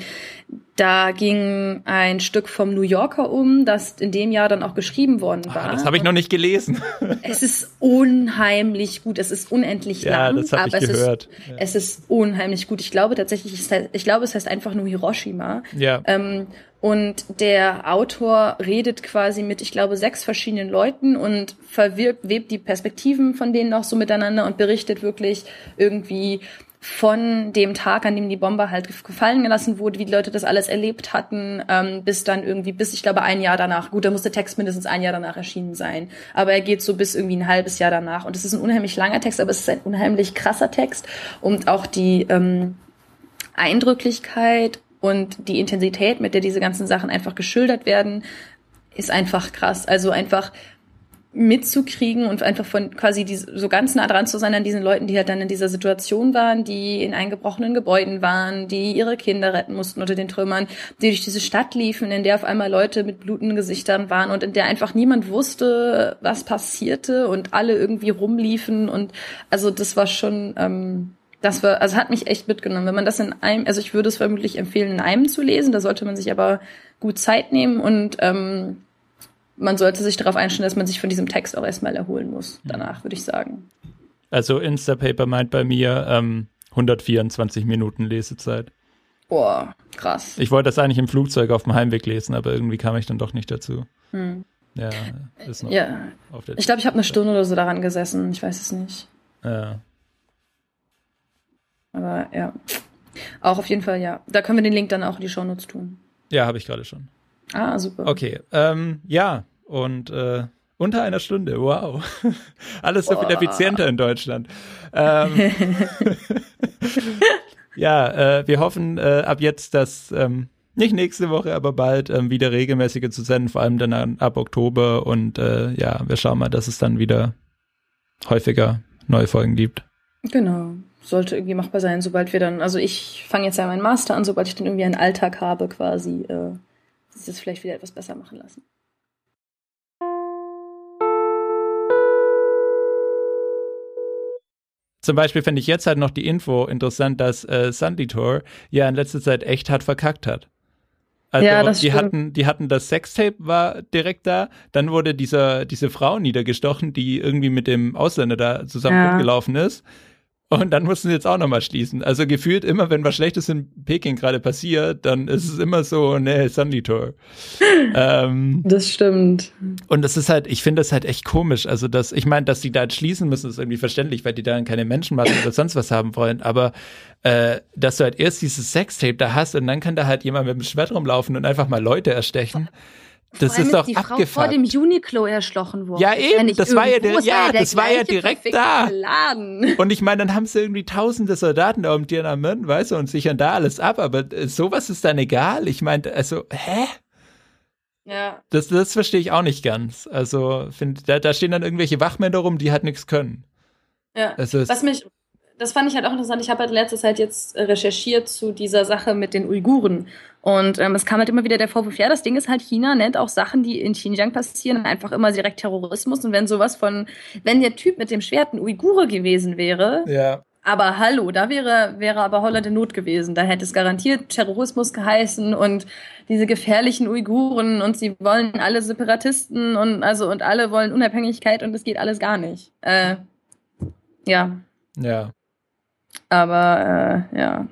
da ging ein Stück vom New Yorker um, das in dem Jahr dann auch geschrieben worden war. Ah, das habe ich noch nicht gelesen. es ist unheimlich gut. Es ist unendlich ja, lang, das aber ich es gehört. ist ja. es ist unheimlich gut. Ich glaube tatsächlich, ich glaube, es heißt einfach nur Hiroshima. Ja. Ähm, und der Autor redet quasi mit, ich glaube, sechs verschiedenen Leuten und verwirbt, webt die Perspektiven von denen noch so miteinander und berichtet wirklich irgendwie von dem Tag, an dem die Bombe halt gefallen gelassen wurde, wie die Leute das alles erlebt hatten, ähm, bis dann irgendwie, bis ich glaube ein Jahr danach, gut, da muss der Text mindestens ein Jahr danach erschienen sein, aber er geht so bis irgendwie ein halbes Jahr danach und es ist ein unheimlich langer Text, aber es ist ein unheimlich krasser Text und auch die ähm, Eindrücklichkeit und die Intensität, mit der diese ganzen Sachen einfach geschildert werden, ist einfach krass. Also einfach mitzukriegen und einfach von quasi die, so ganz nah dran zu sein an diesen Leuten, die halt dann in dieser Situation waren, die in eingebrochenen Gebäuden waren, die ihre Kinder retten mussten unter den Trümmern, die durch diese Stadt liefen, in der auf einmal Leute mit blutenden Gesichtern waren und in der einfach niemand wusste, was passierte und alle irgendwie rumliefen und also das war schon ähm, das war, also hat mich echt mitgenommen. Wenn man das in einem, also ich würde es vermutlich empfehlen, in einem zu lesen, da sollte man sich aber gut Zeit nehmen und ähm, man sollte sich darauf einstellen, dass man sich von diesem Text auch erstmal erholen muss. Danach würde ich sagen. Also Instapaper meint bei mir ähm, 124 Minuten Lesezeit. Boah, krass. Ich wollte das eigentlich im Flugzeug auf dem Heimweg lesen, aber irgendwie kam ich dann doch nicht dazu. Hm. Ja, ist noch Ja. auf der Ich glaube, ich habe eine Stunde oder so daran gesessen. Ich weiß es nicht. Ja. Aber ja. Auch auf jeden Fall, ja. Da können wir den Link dann auch in die Shownotes tun. Ja, habe ich gerade schon. Ah, super. Okay, ähm, ja, und äh, unter einer Stunde, wow. Alles so viel effizienter in Deutschland. Ähm, ja, äh, wir hoffen äh, ab jetzt, dass ähm, nicht nächste Woche, aber bald ähm, wieder regelmäßige zu senden, vor allem dann an, ab Oktober. Und äh, ja, wir schauen mal, dass es dann wieder häufiger neue Folgen gibt. Genau. Sollte irgendwie machbar sein, sobald wir dann, also ich fange jetzt ja meinen Master an, sobald ich dann irgendwie einen Alltag habe, quasi, äh, sich das vielleicht wieder etwas besser machen lassen. Zum Beispiel finde ich jetzt halt noch die Info interessant, dass äh, Sanditor ja in letzter Zeit echt hart verkackt hat. Also Ja, das die stimmt. hatten, die hatten das Sextape war direkt da, dann wurde dieser, diese Frau niedergestochen, die irgendwie mit dem Ausländer da zusammen Ja. rumgelaufen ist. Und dann mussten sie jetzt auch nochmal schließen. Also gefühlt immer, wenn was Schlechtes in Peking gerade passiert, dann ist es immer so, ne, Sanditor. ähm, Das stimmt. und das ist halt, ich finde das halt echt komisch. Also, dass, ich meine, dass die da jetzt schließen müssen, ist irgendwie verständlich, weil die da keine Menschenmassen oder sonst was haben wollen. Aber äh, dass du halt erst dieses Sextape da hast und dann kann da halt jemand mit dem Schwert rumlaufen und einfach mal Leute erstechen. Das ist doch die Frau vor abgefuckt. dem Uniqlo erschlossen worden. Ja, eben, das war ja der- ja, der das war ja direkt da. Laden. Und ich meine, dann haben sie irgendwie tausende Soldaten da um Tiananmen, weißt du, und sichern da alles ab. Aber äh, sowas ist dann egal. Ich meine, also, hä? Ja. Das, das verstehe ich auch nicht ganz. Also, find, da, da stehen dann irgendwelche Wachmänner rum, die halt nichts können. Ja. Also, Was mich, das fand ich halt auch interessant. Ich habe halt in letzter Zeit jetzt äh, recherchiert zu dieser Sache mit den Uiguren. Und ähm, es kam halt immer wieder der Vorwurf, ja, das Ding ist halt, China nennt auch Sachen, die in Xinjiang passieren, einfach immer direkt Terrorismus. Und wenn sowas von, wenn der Typ mit dem Schwert ein Uigure gewesen wäre, ja. aber hallo, da wäre, wäre aber Holland in Not gewesen. Da hätte es garantiert Terrorismus geheißen und diese gefährlichen Uiguren und sie wollen alle Separatisten und also und alle wollen Unabhängigkeit und es geht alles gar nicht. Äh, ja, Ja. Aber äh, ja.